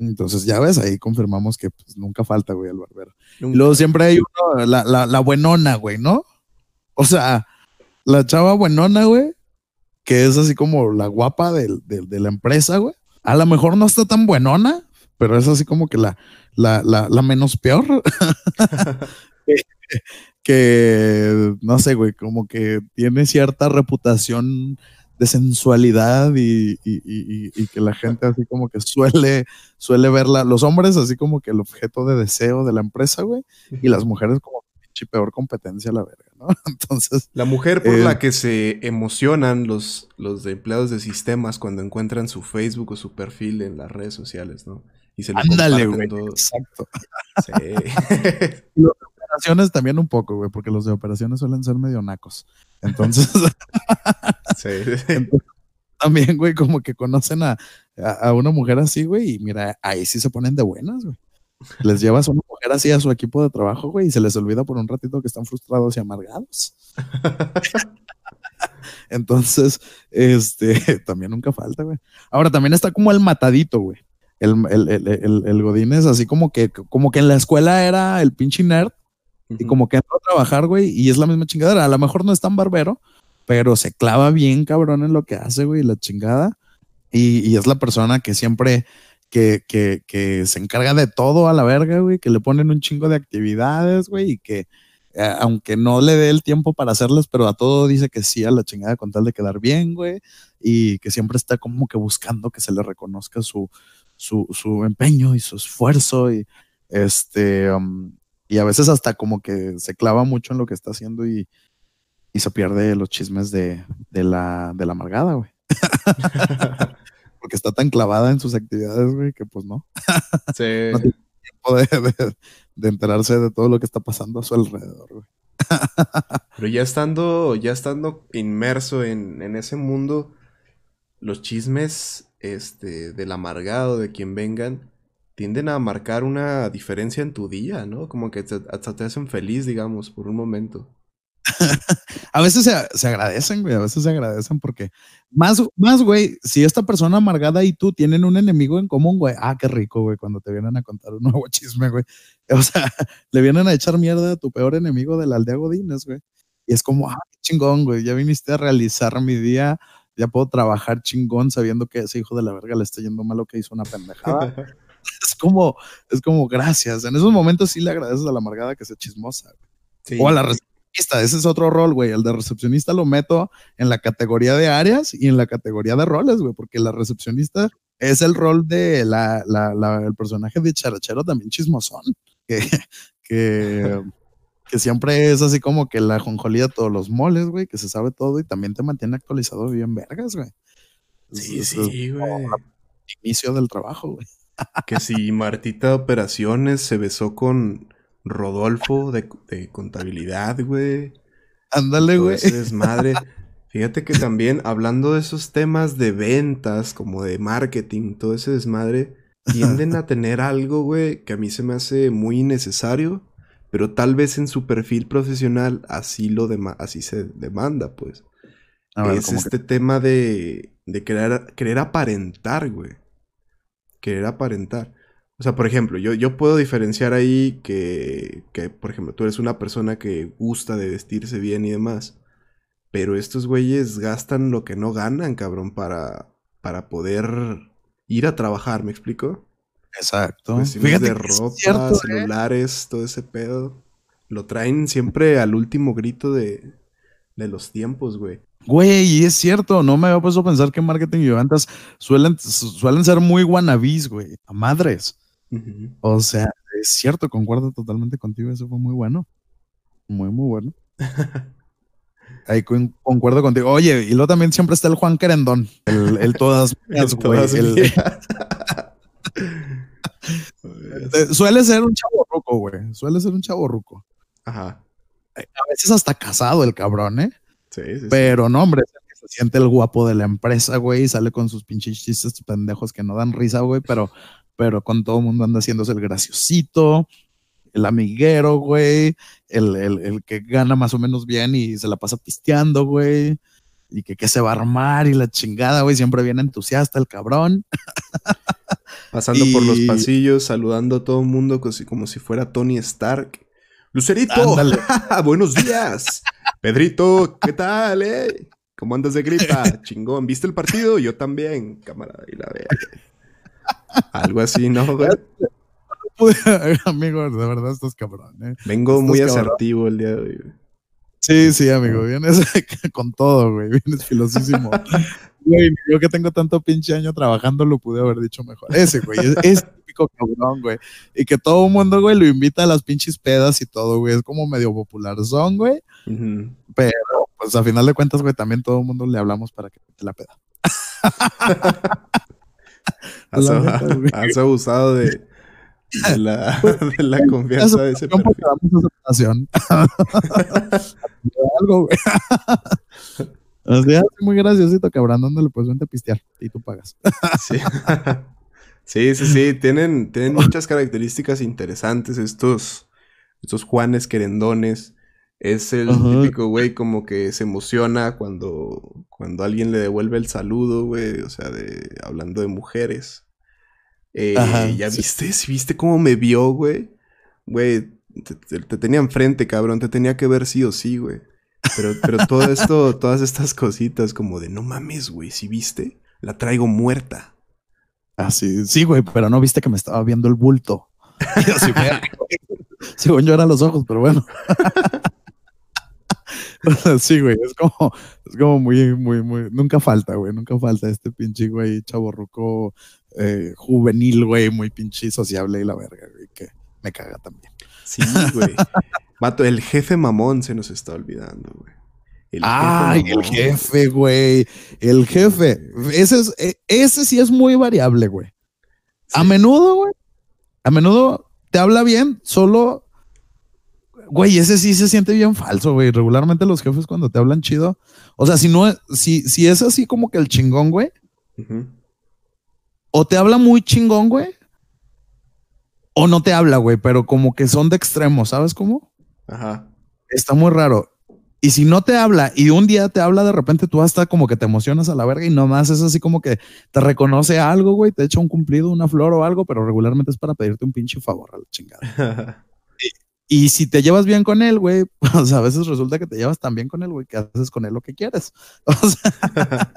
Entonces, ya ves, ahí confirmamos que pues, nunca falta, güey, el barbero. luego siempre hay uno, la, la, la buenona, güey, ¿no? O sea, la chava buenona, güey, que es así como la guapa de, la empresa, güey. A lo mejor no está tan buenona, pero es así como que la, la, la menos peor. que, no sé, güey, como que tiene cierta reputación de sensualidad y, que la gente así como que suele, suele verla, los hombres así como que el objeto de deseo de la empresa, güey, y las mujeres como pinche peor competencia, la verga. ¿no? Entonces. La mujer por Eh, la que se emocionan los, los de empleados de sistemas cuando encuentran su Facebook o su perfil en las redes sociales, ¿no? Y se lo Ándale, güey. Exacto. Sí. Operaciones también un poco, güey, porque los de operaciones suelen ser medio nacos. Entonces, sí. también, güey, como que conocen a, a, a una mujer así, güey, y mira, ahí sí se ponen de buenas, güey. Les llevas a una mujer así a su equipo de trabajo, güey, y se les olvida por un ratito que están frustrados y amargados. Entonces, este, también nunca falta, güey. Ahora, también está como el matadito, güey. El, el, el, el, el Godín es así como que, como que en la escuela era el pinche nerd, y como que entró a trabajar, güey, y es la misma chingadera. A lo mejor no es tan barbero, pero se clava bien cabrón en lo que hace, güey, la chingada. Y, y es la persona que siempre, que, que, que se encarga de todo a la verga, güey, que le ponen un chingo de actividades, güey, y que eh, aunque no le dé el tiempo para hacerlas, pero a todo dice que sí a la chingada con tal de quedar bien, güey, y que siempre está como que buscando que se le reconozca su, su, su empeño y su esfuerzo y este... um, y a veces hasta como que se clava mucho en lo que está haciendo y, y se pierde los chismes de, de la, de la amargada, güey. Porque está tan clavada en sus actividades, güey, que pues no. Sí. No tiene tiempo de, de- de enterarse de todo lo que está pasando a su alrededor, güey. Pero ya estando, ya estando inmerso en, en ese mundo, los chismes este, del amargado, de quien vengan, tienden a marcar una diferencia en tu día, ¿no? Como que te- hasta te hacen feliz, digamos, por un momento. A veces se, se agradecen, güey, a veces se agradecen porque más, más, güey, si esta persona amargada y tú tienen un enemigo en común, güey, ah, qué rico, güey, cuando te vienen a contar un nuevo chisme, güey. O sea, le vienen a echar mierda a tu peor enemigo de la aldea Godines, güey. Y es como, ah, qué chingón, güey, ya viniste a realizar mi día, ya puedo trabajar chingón sabiendo que ese hijo de la verga le está yendo mal lo que hizo una pendejada. es como, es como, gracias. En esos momentos sí le agradeces a la amargada que sea chismosa. Sí. O a la recepcionista, ese es otro rol, güey. El de recepcionista lo meto en la categoría de áreas y en la categoría de roles, güey, porque la recepcionista es el rol de la, la- la- el personaje de charachero también chismosón, que, que, que siempre es así como que la jonjolía de todos los moles, güey, que se sabe todo y también te mantiene actualizado bien vergas, güey. Sí, Es- sí, güey. inicio del trabajo, güey. Que si Martita Operaciones se besó con Rodolfo de, de contabilidad, güey. Ándale, güey. ese desmadre. Fíjate que también hablando de esos temas de ventas, como de marketing, todo ese desmadre, tienden a tener algo, güey, que a mí se me hace muy innecesario, pero tal vez en su perfil profesional así lo así se demanda, pues. Ver, es como que- este tema de, de querer, querer aparentar, güey. Querer aparentar. O sea, por ejemplo, yo, yo puedo diferenciar ahí que, que, por ejemplo, tú eres una persona que gusta de vestirse bien y demás. Pero estos güeyes gastan lo que no ganan, cabrón, para, para poder ir a trabajar, ¿me explico? Exacto. Cuestiones Fíjate de ropa, cierto, ¿eh? celulares, todo ese pedo. Lo traen siempre al último grito de, de los tiempos, güey. Güey, y es cierto, no me había puesto a pensar que marketing y ventas suelen, su- suelen ser muy wannabes, güey, a madres. O sea, es cierto, concuerdo totalmente contigo, eso fue muy bueno. Muy, muy bueno. Ahí con- concuerdo contigo. Oye, y luego también siempre está el Juan Querendón, el, el todas mías, güey. El- eh, suele ser un chavo ruco, güey. Suele ser un chavo ruco. Ajá. A veces hasta casado el cabrón, ¿eh? Sí, sí, sí. Pero no, hombre, es el que se siente el guapo de la empresa, güey, y sale con sus pinches chistes pendejos que no dan risa, güey, pero, pero con todo el mundo anda haciéndose el graciosito, el amiguero, güey, el, el, el que gana más o menos bien y se la pasa pisteando, güey, y que, que se va a armar y la chingada, güey, siempre viene entusiasta el cabrón. Pasando por los pasillos, saludando a todo el mundo como si, como si fuera Tony Stark. Lucerito, buenos días. Pedrito, ¿qué tal, eh? ¿Cómo andas de gripa? Chingón, ¿viste el partido? Yo también, camarada, y la verga. Algo así, ¿no, güey? amigo, de verdad estás cabrón, ¿eh? Vengo Estás muy cabrón. asertivo el día de hoy. güey. Sí, sí, amigo, vienes con todo, güey, vienes filosísimo. Güey, yo que tengo tanto pinche año trabajando lo pude haber dicho mejor. Ese, güey, es, es cabrón, güey. Y que todo el mundo, güey, lo invita a las pinches pedas y todo, güey. Es como medio popular son, güey. Pero, pues a final de cuentas, güey, también todo el mundo le hablamos para que te la peda. Has, has abusado de, de la, de la confianza de ese aceptación. Algo, güey. O sea, muy graciosito, cabrón, dándole pues vente a pistear y tú pagas. Sí. Sí, sí, sí. Tienen, tienen muchas características interesantes estos, estos Juanes querendones. Es el Ajá. típico güey como que se emociona cuando, cuando alguien le devuelve el saludo, güey. O sea, de, hablando de mujeres. Eh, Ajá, ¿Ya sí. viste? ¿Sí viste cómo me vio, güey? Güey, te, te- te tenía enfrente, cabrón. Te tenía que ver sí o sí, güey. Pero, pero todo esto, todas estas cositas como de no mames, güey, si viste? La traigo muerta. Así, sí, güey, pero no viste que me estaba viendo el bulto. Y así. Según yo eran los ojos, pero bueno. Sí, güey, es como, es como muy, muy, muy, nunca falta, güey, nunca falta este pinche, güey, chaborruco eh, juvenil, güey, muy pinche sociable y la verga, güey, que me caga también. Sí, güey. Vato, el jefe mamón se nos está olvidando, güey. El Ay, el mamón. jefe, güey, el jefe, ese, es, eh, ese sí es muy variable, güey. A menudo, güey, a menudo te habla bien, solo, güey, ese sí se siente bien falso, güey. Regularmente los jefes cuando te hablan chido, o sea, si no, si, si es así como que el chingón, güey, o te habla muy chingón, güey, o no te habla, güey, pero como que son de extremos, ¿sabes cómo? Ajá. Está muy raro. Y si no te habla y un día te habla, de repente tú hasta como que te emocionas a la verga y nomás es así como que te reconoce algo, güey, te echa un cumplido, una flor o algo, pero regularmente es para pedirte un pinche favor a la chingada. Y si te llevas bien con él, güey, pues a veces resulta que te llevas tan bien con él, güey, que haces con él lo que quieres. O sea,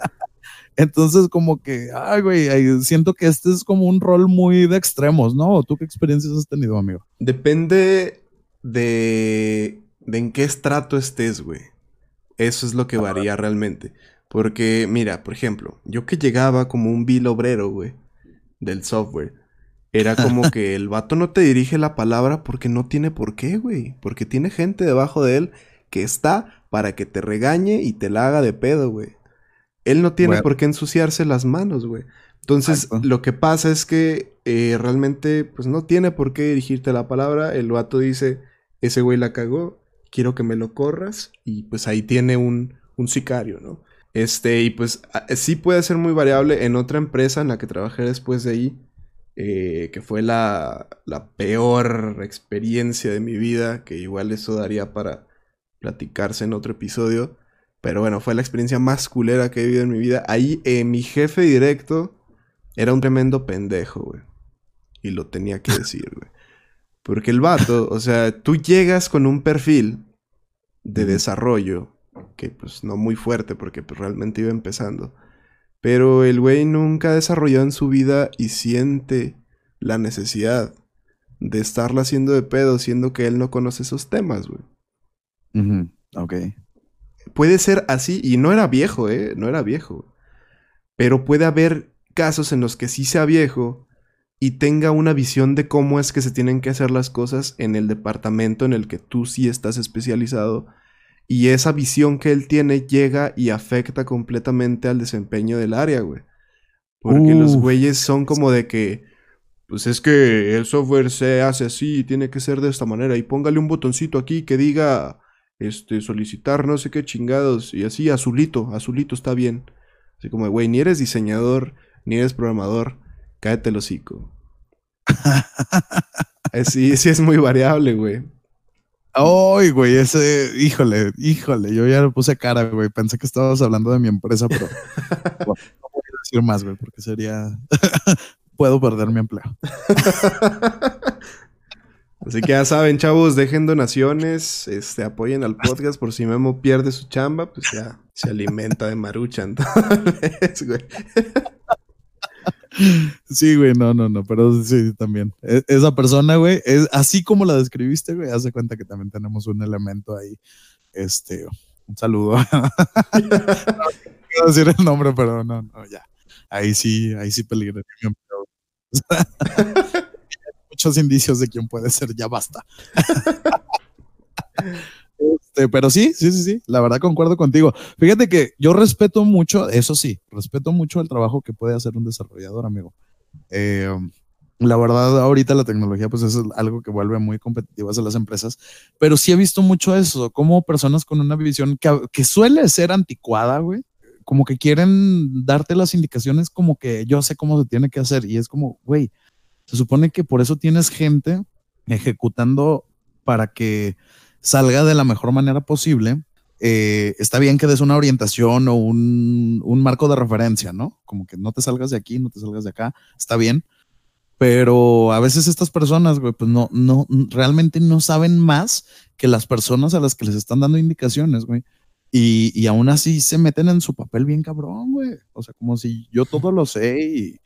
entonces como que, ay, güey, siento que este es como un rol muy de extremos, ¿no? ¿O ¿Tú qué experiencias has tenido, amigo? Depende de, de en qué estrato estés, güey. Eso es lo que varía realmente. Porque, mira, por ejemplo, yo que llegaba como un vil obrero, güey, del software, era como que el vato no te dirige la palabra porque no tiene por qué, güey. Porque tiene gente debajo de él que está para que te regañe y te la haga de pedo, güey. Él no tiene Bueno. por qué ensuciarse las manos, güey. Entonces, Exacto. lo que pasa es que eh, realmente, pues no tiene por qué dirigirte la palabra. El vato dice, ese güey la cagó, quiero que me lo corras. Y pues ahí tiene un, un sicario, ¿no? Este, y pues a- sí puede ser muy variable. En otra empresa en la que trabajé después de ahí, eh, que fue la, la peor experiencia de mi vida, que igual eso daría para platicarse en otro episodio. Pero bueno, fue la experiencia más culera que he vivido en mi vida. Ahí eh, mi jefe directo era un tremendo pendejo, güey. Y lo tenía que decir, güey. Porque el vato, o sea, tú llegas con un perfil de desarrollo, que pues no muy fuerte porque pues, realmente iba empezando. Pero el güey nunca ha desarrollado en su vida y siente la necesidad de estarla haciendo de pedo, siendo que él no conoce esos temas, güey. Ok. Puede ser así, y no era viejo, ¿eh? No era viejo. Pero puede haber casos en los que sí sea viejo y tenga una visión de cómo es que se tienen que hacer las cosas en el departamento en el que tú sí estás especializado. Y esa visión que él tiene llega y afecta completamente al desempeño del área, güey. Porque los güeyes son como de que, pues es que el software se hace así, tiene que ser de esta manera. Y póngale un botoncito aquí que diga, este, solicitar no sé qué chingados. Y así, azulito, azulito está bien. Así como, güey, ni eres diseñador, ni eres programador. Cállate el hocico. Eh, sí, sí es muy variable, güey. Ay, güey, ese, híjole, híjole, yo ya le puse cara, güey. Pensé que estabas hablando de mi empresa, pero bueno, no voy a decir más, güey, porque sería, puedo perder mi empleo. Así que ya saben, chavos, dejen donaciones, este, apoyen al podcast por si Memo pierde su chamba, pues ya se alimenta de maruchan tal vez, güey. Sí, güey, no, no, no, pero sí, también. E- esa persona, güey, es así como la describiste, güey, haz de cuenta que también tenemos un elemento ahí. Este, un saludo. no quiero decir el nombre, pero no, no, ya. Ahí sí, ahí sí peligra mi empleo. Muchos indicios de quién puede ser, ya basta. Este, pero sí, sí, sí, sí, la verdad concuerdo contigo. Fíjate que yo respeto mucho, eso sí, respeto mucho el trabajo que puede hacer un desarrollador, amigo. Eh, la verdad, ahorita la tecnología, pues es algo que vuelve muy competitivas a las empresas, pero sí he visto mucho eso, como personas con una visión que, que suele ser anticuada, güey, como que quieren darte las indicaciones como que yo sé cómo se tiene que hacer y es como, güey, se supone que por eso tienes gente ejecutando para que salga de la mejor manera posible. Eh, está bien que des una orientación o un, un, marco de referencia, ¿no? Como que no te salgas de aquí, no te salgas de acá, está bien. Pero a veces estas personas, güey, pues no, no, realmente no saben más que las personas a las que les están dando indicaciones, güey. Y, y aún así se meten en su papel bien cabrón, güey. O sea, como si yo todo lo sé y,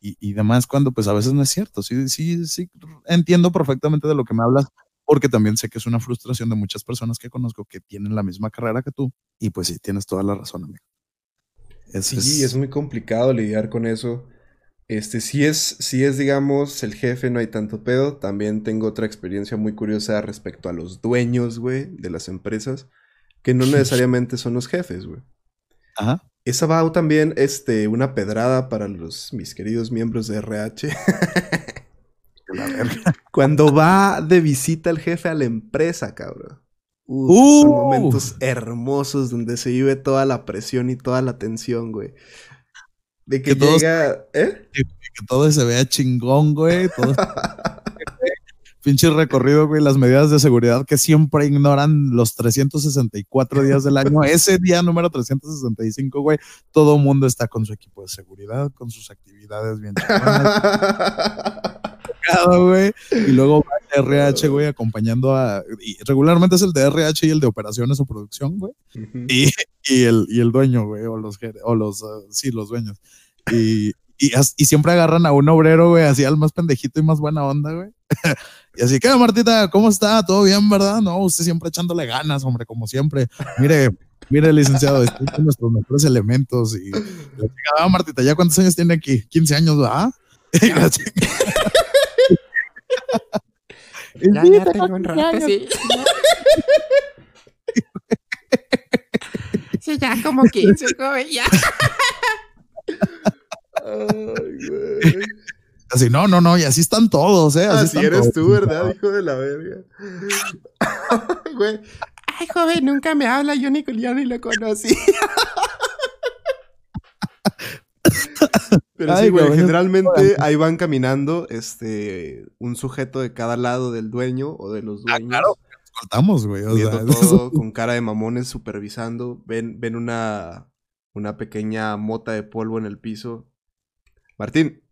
y, y, demás, cuando pues a veces no es cierto. Sí, sí, sí, entiendo perfectamente de lo que me hablas, porque también sé que es una frustración de muchas personas que conozco que tienen la misma carrera que tú. Y pues sí, tienes toda la razón, amigo. Es, sí, es, es muy complicado lidiar con eso. Este, si es, si es, digamos, el jefe, no hay tanto pedo. También tengo otra experiencia muy curiosa respecto a los dueños, güey, de las empresas, que no necesariamente son los jefes, güey. Ajá. Esa va también, este, una pedrada para los, mis queridos miembros de RH. Cuando va de visita el jefe a la empresa, cabrón. Uf, uh. Son momentos hermosos donde se vive toda la presión y toda la tensión, güey. De que, que llega. Todo, ¿eh? que, que, todo se vea chingón, güey. Todo pinche recorrido, güey, las medidas de seguridad que siempre ignoran los 364 días del año. Ese día número 365, güey, todo mundo está con su equipo de seguridad, con sus actividades bien güey. Y luego va el RH, güey, acompañando a. Y regularmente es el de RH y el de operaciones o producción, güey. Uh -huh. y, y, el, y el dueño, güey, o los, o los, uh, sí, los dueños. Y, y, y, siempre agarran a un obrero, güey, así al más pendejito y más buena onda, güey. y así, ¿qué, Martita? ¿Cómo está? ¿Todo bien, verdad? No, usted siempre echándole ganas, hombre, como siempre. Mire, mire, licenciado, estoy con nuestros mejores elementos. Y la chica, ah, Martita, ¿ya cuántos años tiene aquí? 15 años, ¿verdad? Y la chica, ya, ya tengo un rato, sí. sí, ya como 15, joven, ya. Ay, güey. Así, no, no, no, y así están todos, ¿eh? Así, así eres todos. tú, ¿verdad, hijo de la verga? güey. Ay, joven, nunca me habla, yo ni, yo ni lo conocí. Pero Ay, sí, güey, generalmente ahí van caminando este, un sujeto de cada lado del dueño o de los dueños. Ah, claro, cortamos, güey. O sea, todo con cara de mamones supervisando. Ven, ven una, una pequeña mota de polvo en el piso. Martín,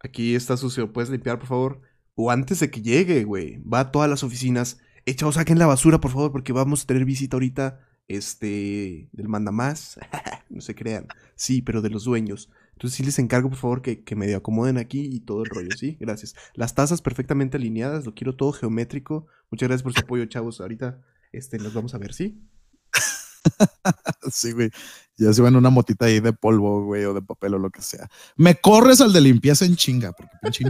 aquí está sucio, ¿puedes limpiar, por favor? O antes de que llegue, güey. Va a todas las oficinas. Chavos, saquen la basura, por favor, porque vamos a tener visita ahorita. Este. Del mandamás. no se crean. Sí, pero de los dueños. Entonces sí les encargo, por favor, que, que, medio acomoden aquí y todo el rollo, ¿sí? Gracias. Las tazas perfectamente alineadas, lo quiero todo geométrico. Muchas gracias por su apoyo, chavos. Ahorita este, nos vamos a ver, ¿sí? sí, güey. Ya se van una motita ahí de polvo, güey, o de papel o lo que sea. Me corres al de limpieza en chinga, porque pinche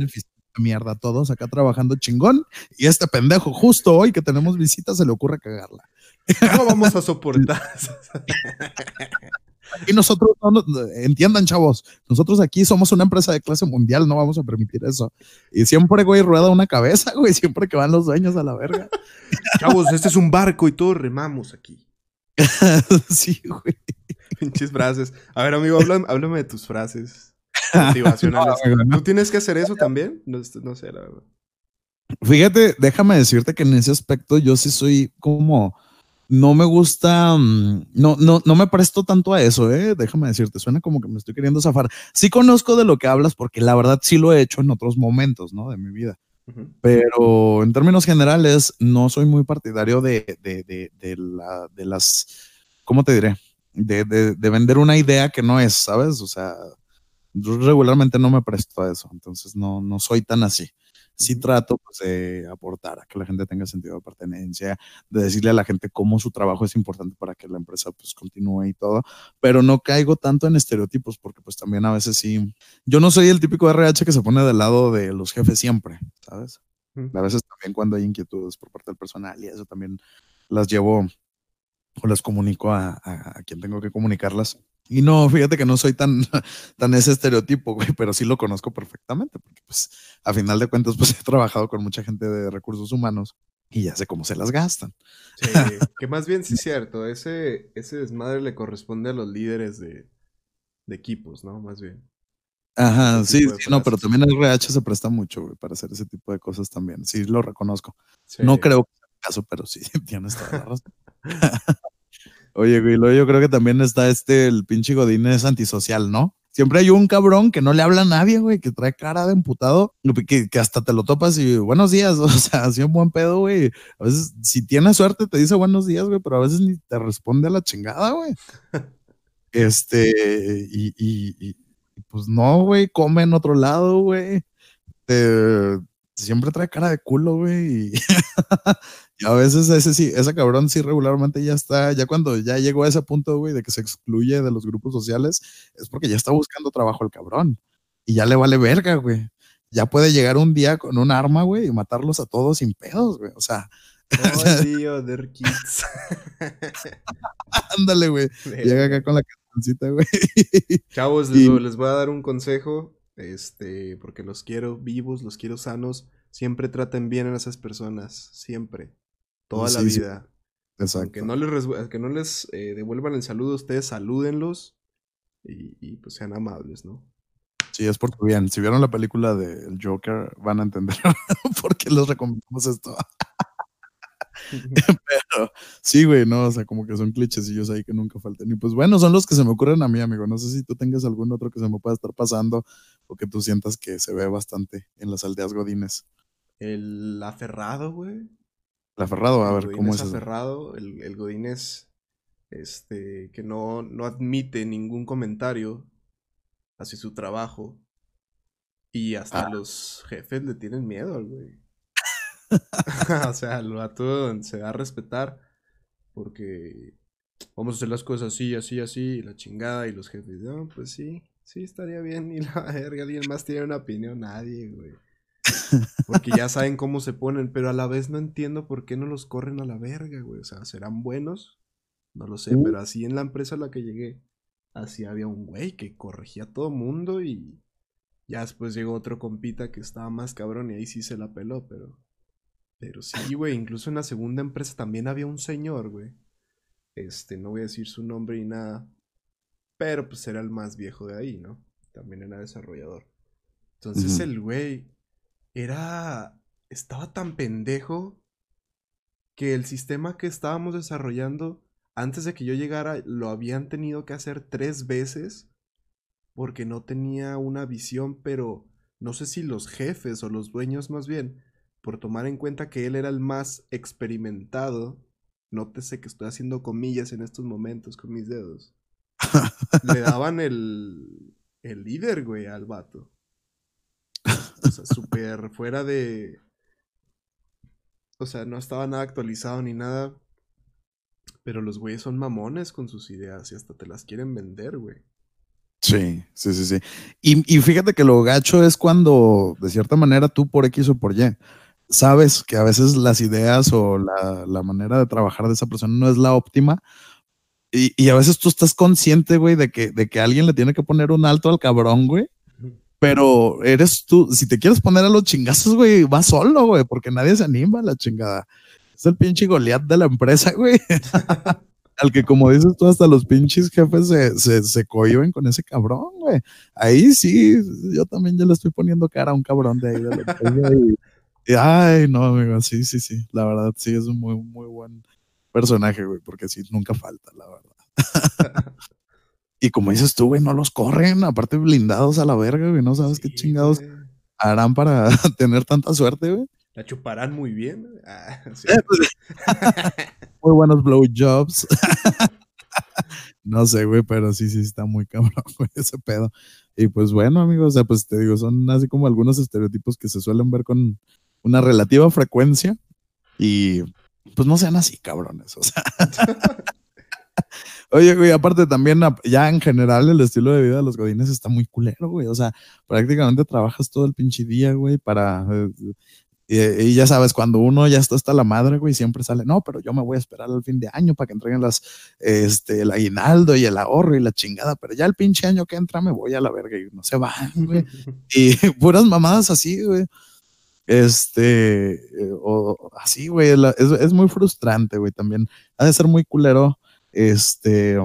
mierda todos acá trabajando chingón. Y este pendejo, justo hoy que tenemos visitas, se le ocurre cagarla. ¿Cómo vamos a soportar? Y nosotros, no, no, entiendan, chavos, nosotros aquí somos una empresa de clase mundial, no vamos a permitir eso. Y siempre, güey, rueda una cabeza, güey, siempre que van los dueños a la verga. Chavos, este es un barco y todos remamos aquí. sí, güey. Pinches frases. A ver, amigo, háblame, háblame de tus frases motivacionales. ¿Tú tienes que hacer eso también? No, no sé, la verdad. Fíjate, déjame decirte que en ese aspecto yo sí soy como no me gusta, mm, no, no, no me presto tanto a eso, ¿eh? Déjame decirte, suena como que me estoy queriendo zafar. Sí conozco de lo que hablas porque la verdad sí lo he hecho en otros momentos, ¿no? De mi vida. Uh -huh. Pero en términos generales, no soy muy partidario de, de, de, de, la, de las, ¿cómo te diré? De, de, vender una idea que no es, ¿sabes? O sea, regularmente no me presto a eso, entonces no, no soy tan así. Sí trato pues, de aportar a que la gente tenga sentido de pertenencia, de decirle a la gente cómo su trabajo es importante para que la empresa pues continúe y todo, pero no caigo tanto en estereotipos porque pues también a veces sí, yo no soy el típico RH que se pone del lado de los jefes siempre, ¿sabes? A veces también cuando hay inquietudes por parte del personal y eso también las llevo o las comunico a, a quien tengo que comunicarlas y no, fíjate que no soy tan, tan ese estereotipo, güey, pero sí lo conozco perfectamente, porque pues a final de cuentas pues he trabajado con mucha gente de recursos humanos y ya sé cómo se las gastan. Sí, que más bien sí es cierto, ese, ese desmadre le corresponde a los líderes de, de equipos, ¿no? Más bien. Ajá, sí, sí no, pero también el RH se presta mucho, güey, para hacer ese tipo de cosas también. Sí, lo reconozco. No creo que sea el caso, pero sí, tienes toda la razón. Oye, güey, yo creo que también está este, el pinche Godín es antisocial, ¿no? Siempre hay un cabrón que no le habla a nadie, güey, que trae cara de emputado, que, que, hasta te lo topas y buenos días, o sea, así un buen pedo, güey. A veces, si tiene suerte, te dice buenos días, güey, pero a veces ni te responde a la chingada, güey. este, y, y, y, pues no, güey, come en otro lado, güey. Siempre trae cara de culo, güey. Y Y a veces ese sí, ese cabrón sí regularmente ya está, ya cuando ya llegó a ese punto, güey, de que se excluye de los grupos sociales, es porque ya está buscando trabajo el cabrón. Y ya le vale verga, güey. Ya puede llegar un día con un arma, güey, y matarlos a todos sin pedos, güey. O sea. Oh, tío, kids. Ándale, güey. Llega acá con la cancioncita, güey. Chavos, les, les voy a dar un consejo. Este, porque los quiero vivos, los quiero sanos. Siempre traten bien a esas personas. Siempre toda la vida. Exacto. Que no les, que no les eh, devuelvan el saludo, ustedes salúdenlos y, pues sean amables, ¿no? Sí, es por tu bien. Si vieron la película de El Joker, van a entender por qué les recomendamos esto. Pero sí, güey, no, o sea, como que son clichecillos ahí que nunca faltan. Y pues bueno, son los que se me ocurren a mí, amigo. No sé si tú tengas algún otro que se me pueda estar pasando o que tú sientas que se ve bastante en las aldeas godines. El aferrado, güey. El aferrado, a ver, ¿cómo es aferrado, el, el Godín es este, que no, no admite ningún comentario hacia su trabajo. Y hasta ah. los jefes le tienen miedo al güey. o sea, lo a todo se va a respetar porque vamos a hacer las cosas así, así, así, la chingada, y los jefes, no, pues sí, sí, estaría bien, y la verga, alguien más tiene una opinión, nadie, güey. Porque ya saben cómo se ponen, pero a la vez no entiendo por qué no los corren a la verga, güey. O sea, ¿serán buenos? No lo sé, uh. pero así en la empresa a la que llegué, así había un güey que corregía a todo mundo y ya después llegó otro compita que estaba más cabrón y ahí sí se la peló, pero... Pero sí, güey, incluso en la segunda empresa también había un señor, güey. Este, no voy a decir su nombre y nada. Pero pues era el más viejo de ahí, ¿no? También era desarrollador. Entonces el güey era... estaba tan pendejo que el sistema que estábamos desarrollando antes de que yo llegara lo habían tenido que hacer tres veces porque no tenía una visión, pero no sé si los jefes o los dueños más bien, por tomar en cuenta que él era el más experimentado, nótese que estoy haciendo comillas en estos momentos con mis dedos, le daban el, el líder, güey, al vato. O sea, súper fuera de. O sea, no estaba nada actualizado ni nada. Pero los güeyes son mamones con sus ideas y hasta te las quieren vender, güey. Sí, sí, sí, sí. Y, y, fíjate que lo gacho es cuando, de cierta manera, tú por X o por Y, sabes que a veces las ideas o la, la manera de trabajar de esa persona no es la óptima. Y, y, a veces tú estás consciente, güey, de que, de que alguien le tiene que poner un alto al cabrón, güey. Pero eres tú, si te quieres poner a los chingazos, güey, vas solo, güey, porque nadie se anima a la chingada. Es el pinche Goliat de la empresa, güey. Al que, como dices tú, hasta los pinches jefes se, se, se cohiben con ese cabrón, güey. Ahí sí, yo también ya le estoy poniendo cara a un cabrón de ahí de la empresa. Y, ay, no, amigo, sí, sí, sí. La verdad, sí, es un muy, muy buen personaje, güey, porque sí, nunca falta, la verdad. Y como dices tú, güey, no los corren, aparte blindados a la verga, güey, no sabes qué chingados harán para tener tanta suerte, güey. La chuparán muy bien. Ah, eh, pues, muy buenos blowjobs. No sé, güey, pero sí, sí está muy cabrón, güey, ese pedo. Y pues bueno, amigos, o sea, pues te digo, son así como algunos estereotipos que se suelen ver con una relativa frecuencia. Y pues no sean así, cabrones. O sea. Oye, güey, aparte también, ya en general, el estilo de vida de los godines está muy culero, güey. O sea, prácticamente trabajas todo el pinche día, güey, para eh, y, ya sabes, cuando uno ya está hasta la madre, güey, siempre sale, no, pero yo me voy a esperar al fin de año para que entreguen las, este, el aguinaldo y el ahorro y la chingada, pero ya el pinche año que entra me voy a la verga y no se va, güey. y puras mamadas así, güey. Este, eh, o así, güey, es, es muy frustrante, güey, también. Ha de ser muy culero, este,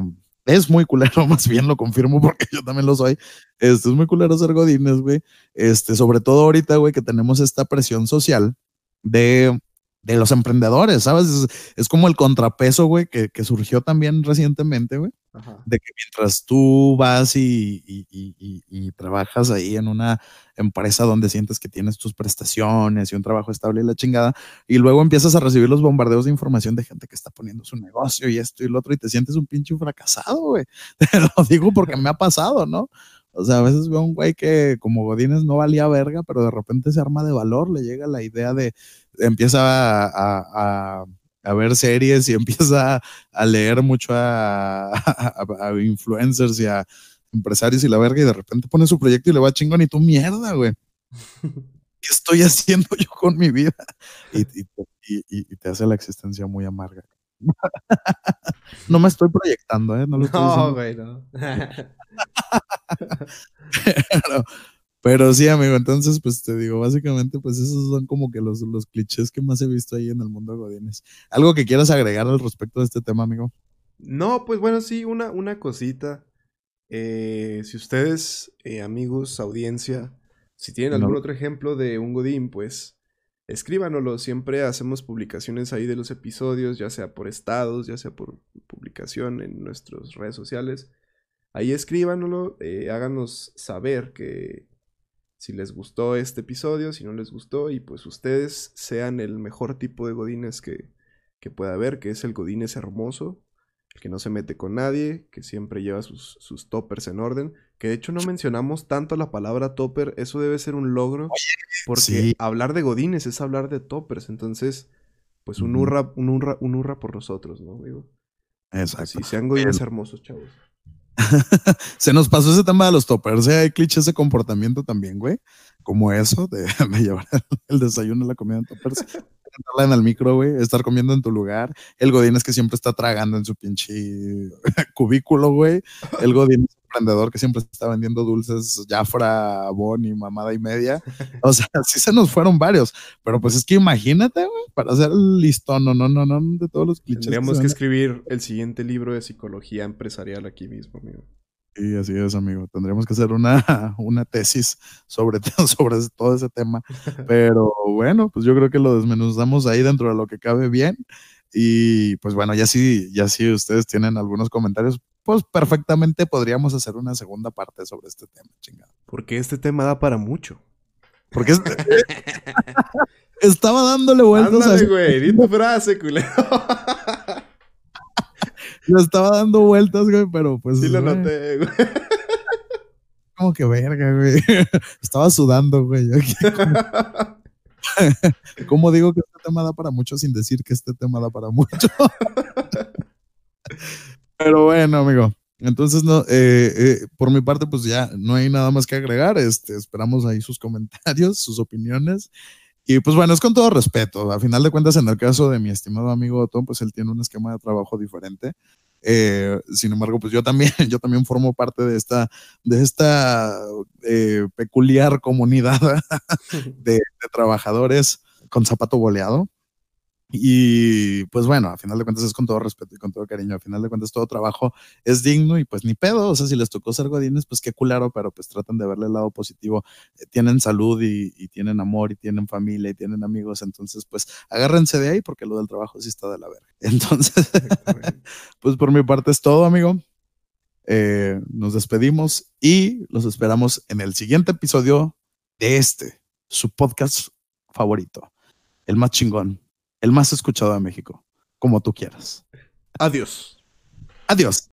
es muy culero, más bien lo confirmo porque yo también lo soy. Este es muy culero ser godines, güey. Este, sobre todo ahorita, güey, que tenemos esta presión social de, de los emprendedores, ¿sabes? Es, como el contrapeso, güey, que, que surgió también recientemente, güey de que mientras tú vas y, y, trabajas ahí en una empresa donde sientes que tienes tus prestaciones y un trabajo estable y la chingada, y luego empiezas a recibir los bombardeos de información de gente que está poniendo su negocio y esto y lo otro, y te sientes un pinche fracasado, güey. Te lo digo porque me ha pasado, ¿no? O sea, a veces veo un güey que como Godines no valía verga, pero de repente se arma de valor, le llega la idea de, empieza a a ver series y empieza a, leer mucho a, influencers y a empresarios y la verga y de repente pone su proyecto y le va chingón y tú mierda, güey. ¿Qué estoy haciendo yo con mi vida? Y, te hace la existencia muy amarga. no me estoy proyectando, ¿eh? No, lo estoy no güey, no. Pero sí, amigo, entonces, pues te digo, básicamente, pues esos son como que los, los clichés que más he visto ahí en el mundo de Godines. ¿Algo que quieras agregar al respecto de este tema, amigo? No, pues bueno, sí, una, una cosita. Eh, si ustedes, eh, amigos, audiencia, si tienen algún otro ejemplo de un Godín, pues escríbanoslo. Siempre hacemos publicaciones ahí de los episodios, ya sea por estados, ya sea por publicación en nuestras redes sociales. Ahí escríbanoslo, eh, háganos saber que si les gustó este episodio, si no les gustó, y pues ustedes sean el mejor tipo de godines que, que pueda haber, que es el godines hermoso, el que no se mete con nadie, que siempre lleva sus, sus, toppers en orden, que de hecho no mencionamos tanto la palabra topper, eso debe ser un logro, porque hablar de godines es hablar de toppers, entonces, pues un hurra, un hurra, un hurra por nosotros, ¿no, amigo? Exacto. Si sean godines hermosos, chavos. Se nos pasó ese tema de los toppers. ¿eh? Hay clichés de comportamiento también, güey. Como eso de, llevar el desayuno, la comida en toppers. en el micro, güey, estar comiendo en tu lugar. El Godín es que siempre está tragando en su pinche cubículo, güey. El Godín es emprendedor que siempre está vendiendo dulces, Jafra, Bonnie, mamada y media. O sea, sí se nos fueron varios, pero pues es que imagínate, güey, para hacer el listón, no, no, no, no, de todos los clichés. Tendríamos que, escribir el siguiente libro de psicología empresarial aquí mismo, amigo. Sí, así es, amigo. Tendríamos que hacer una, una tesis sobre, sobre todo ese tema. Pero bueno, pues yo creo que lo desmenuzamos ahí dentro de lo que cabe bien. Y pues bueno, ya si, ya si ustedes tienen algunos comentarios, pues perfectamente podríamos hacer una segunda parte sobre este tema, chingado. Porque este tema da para mucho. Porque este... estaba dándole vueltas Ándale, güey, di tu frase, culero. Le estaba dando vueltas, güey, pero pues. Sí lo noté, güey. Como que verga, güey. Estaba sudando, güey. ¿Cómo digo que este tema da para mucho sin decir que este tema da para mucho? Pero bueno, amigo. Entonces, no, eh, eh, por mi parte, pues ya no hay nada más que agregar. Este, esperamos ahí sus comentarios, sus opiniones. Y pues bueno, es con todo respeto. A final de cuentas, en el caso de mi estimado amigo Tom, pues él tiene un esquema de trabajo diferente. Eh, sin embargo, pues yo también, yo también formo parte de esta, de esta peculiar comunidad de, de, trabajadores con zapato boleado. Y pues bueno, a final de cuentas es con todo respeto y con todo cariño. A final de cuentas todo trabajo es digno y pues ni pedo. O sea, si les tocó ser godines, pues qué culero, pero pues tratan de verle el lado positivo. Eh, tienen salud y, tienen amor y tienen familia y tienen amigos. Entonces, pues agárrense de ahí porque lo del trabajo sí está de la verga. Entonces, pues por mi parte es todo, amigo. Eh, nos despedimos y los esperamos en el siguiente episodio de este, su podcast favorito, el más chingón el más escuchado de México, como tú quieras. Adiós. Adiós.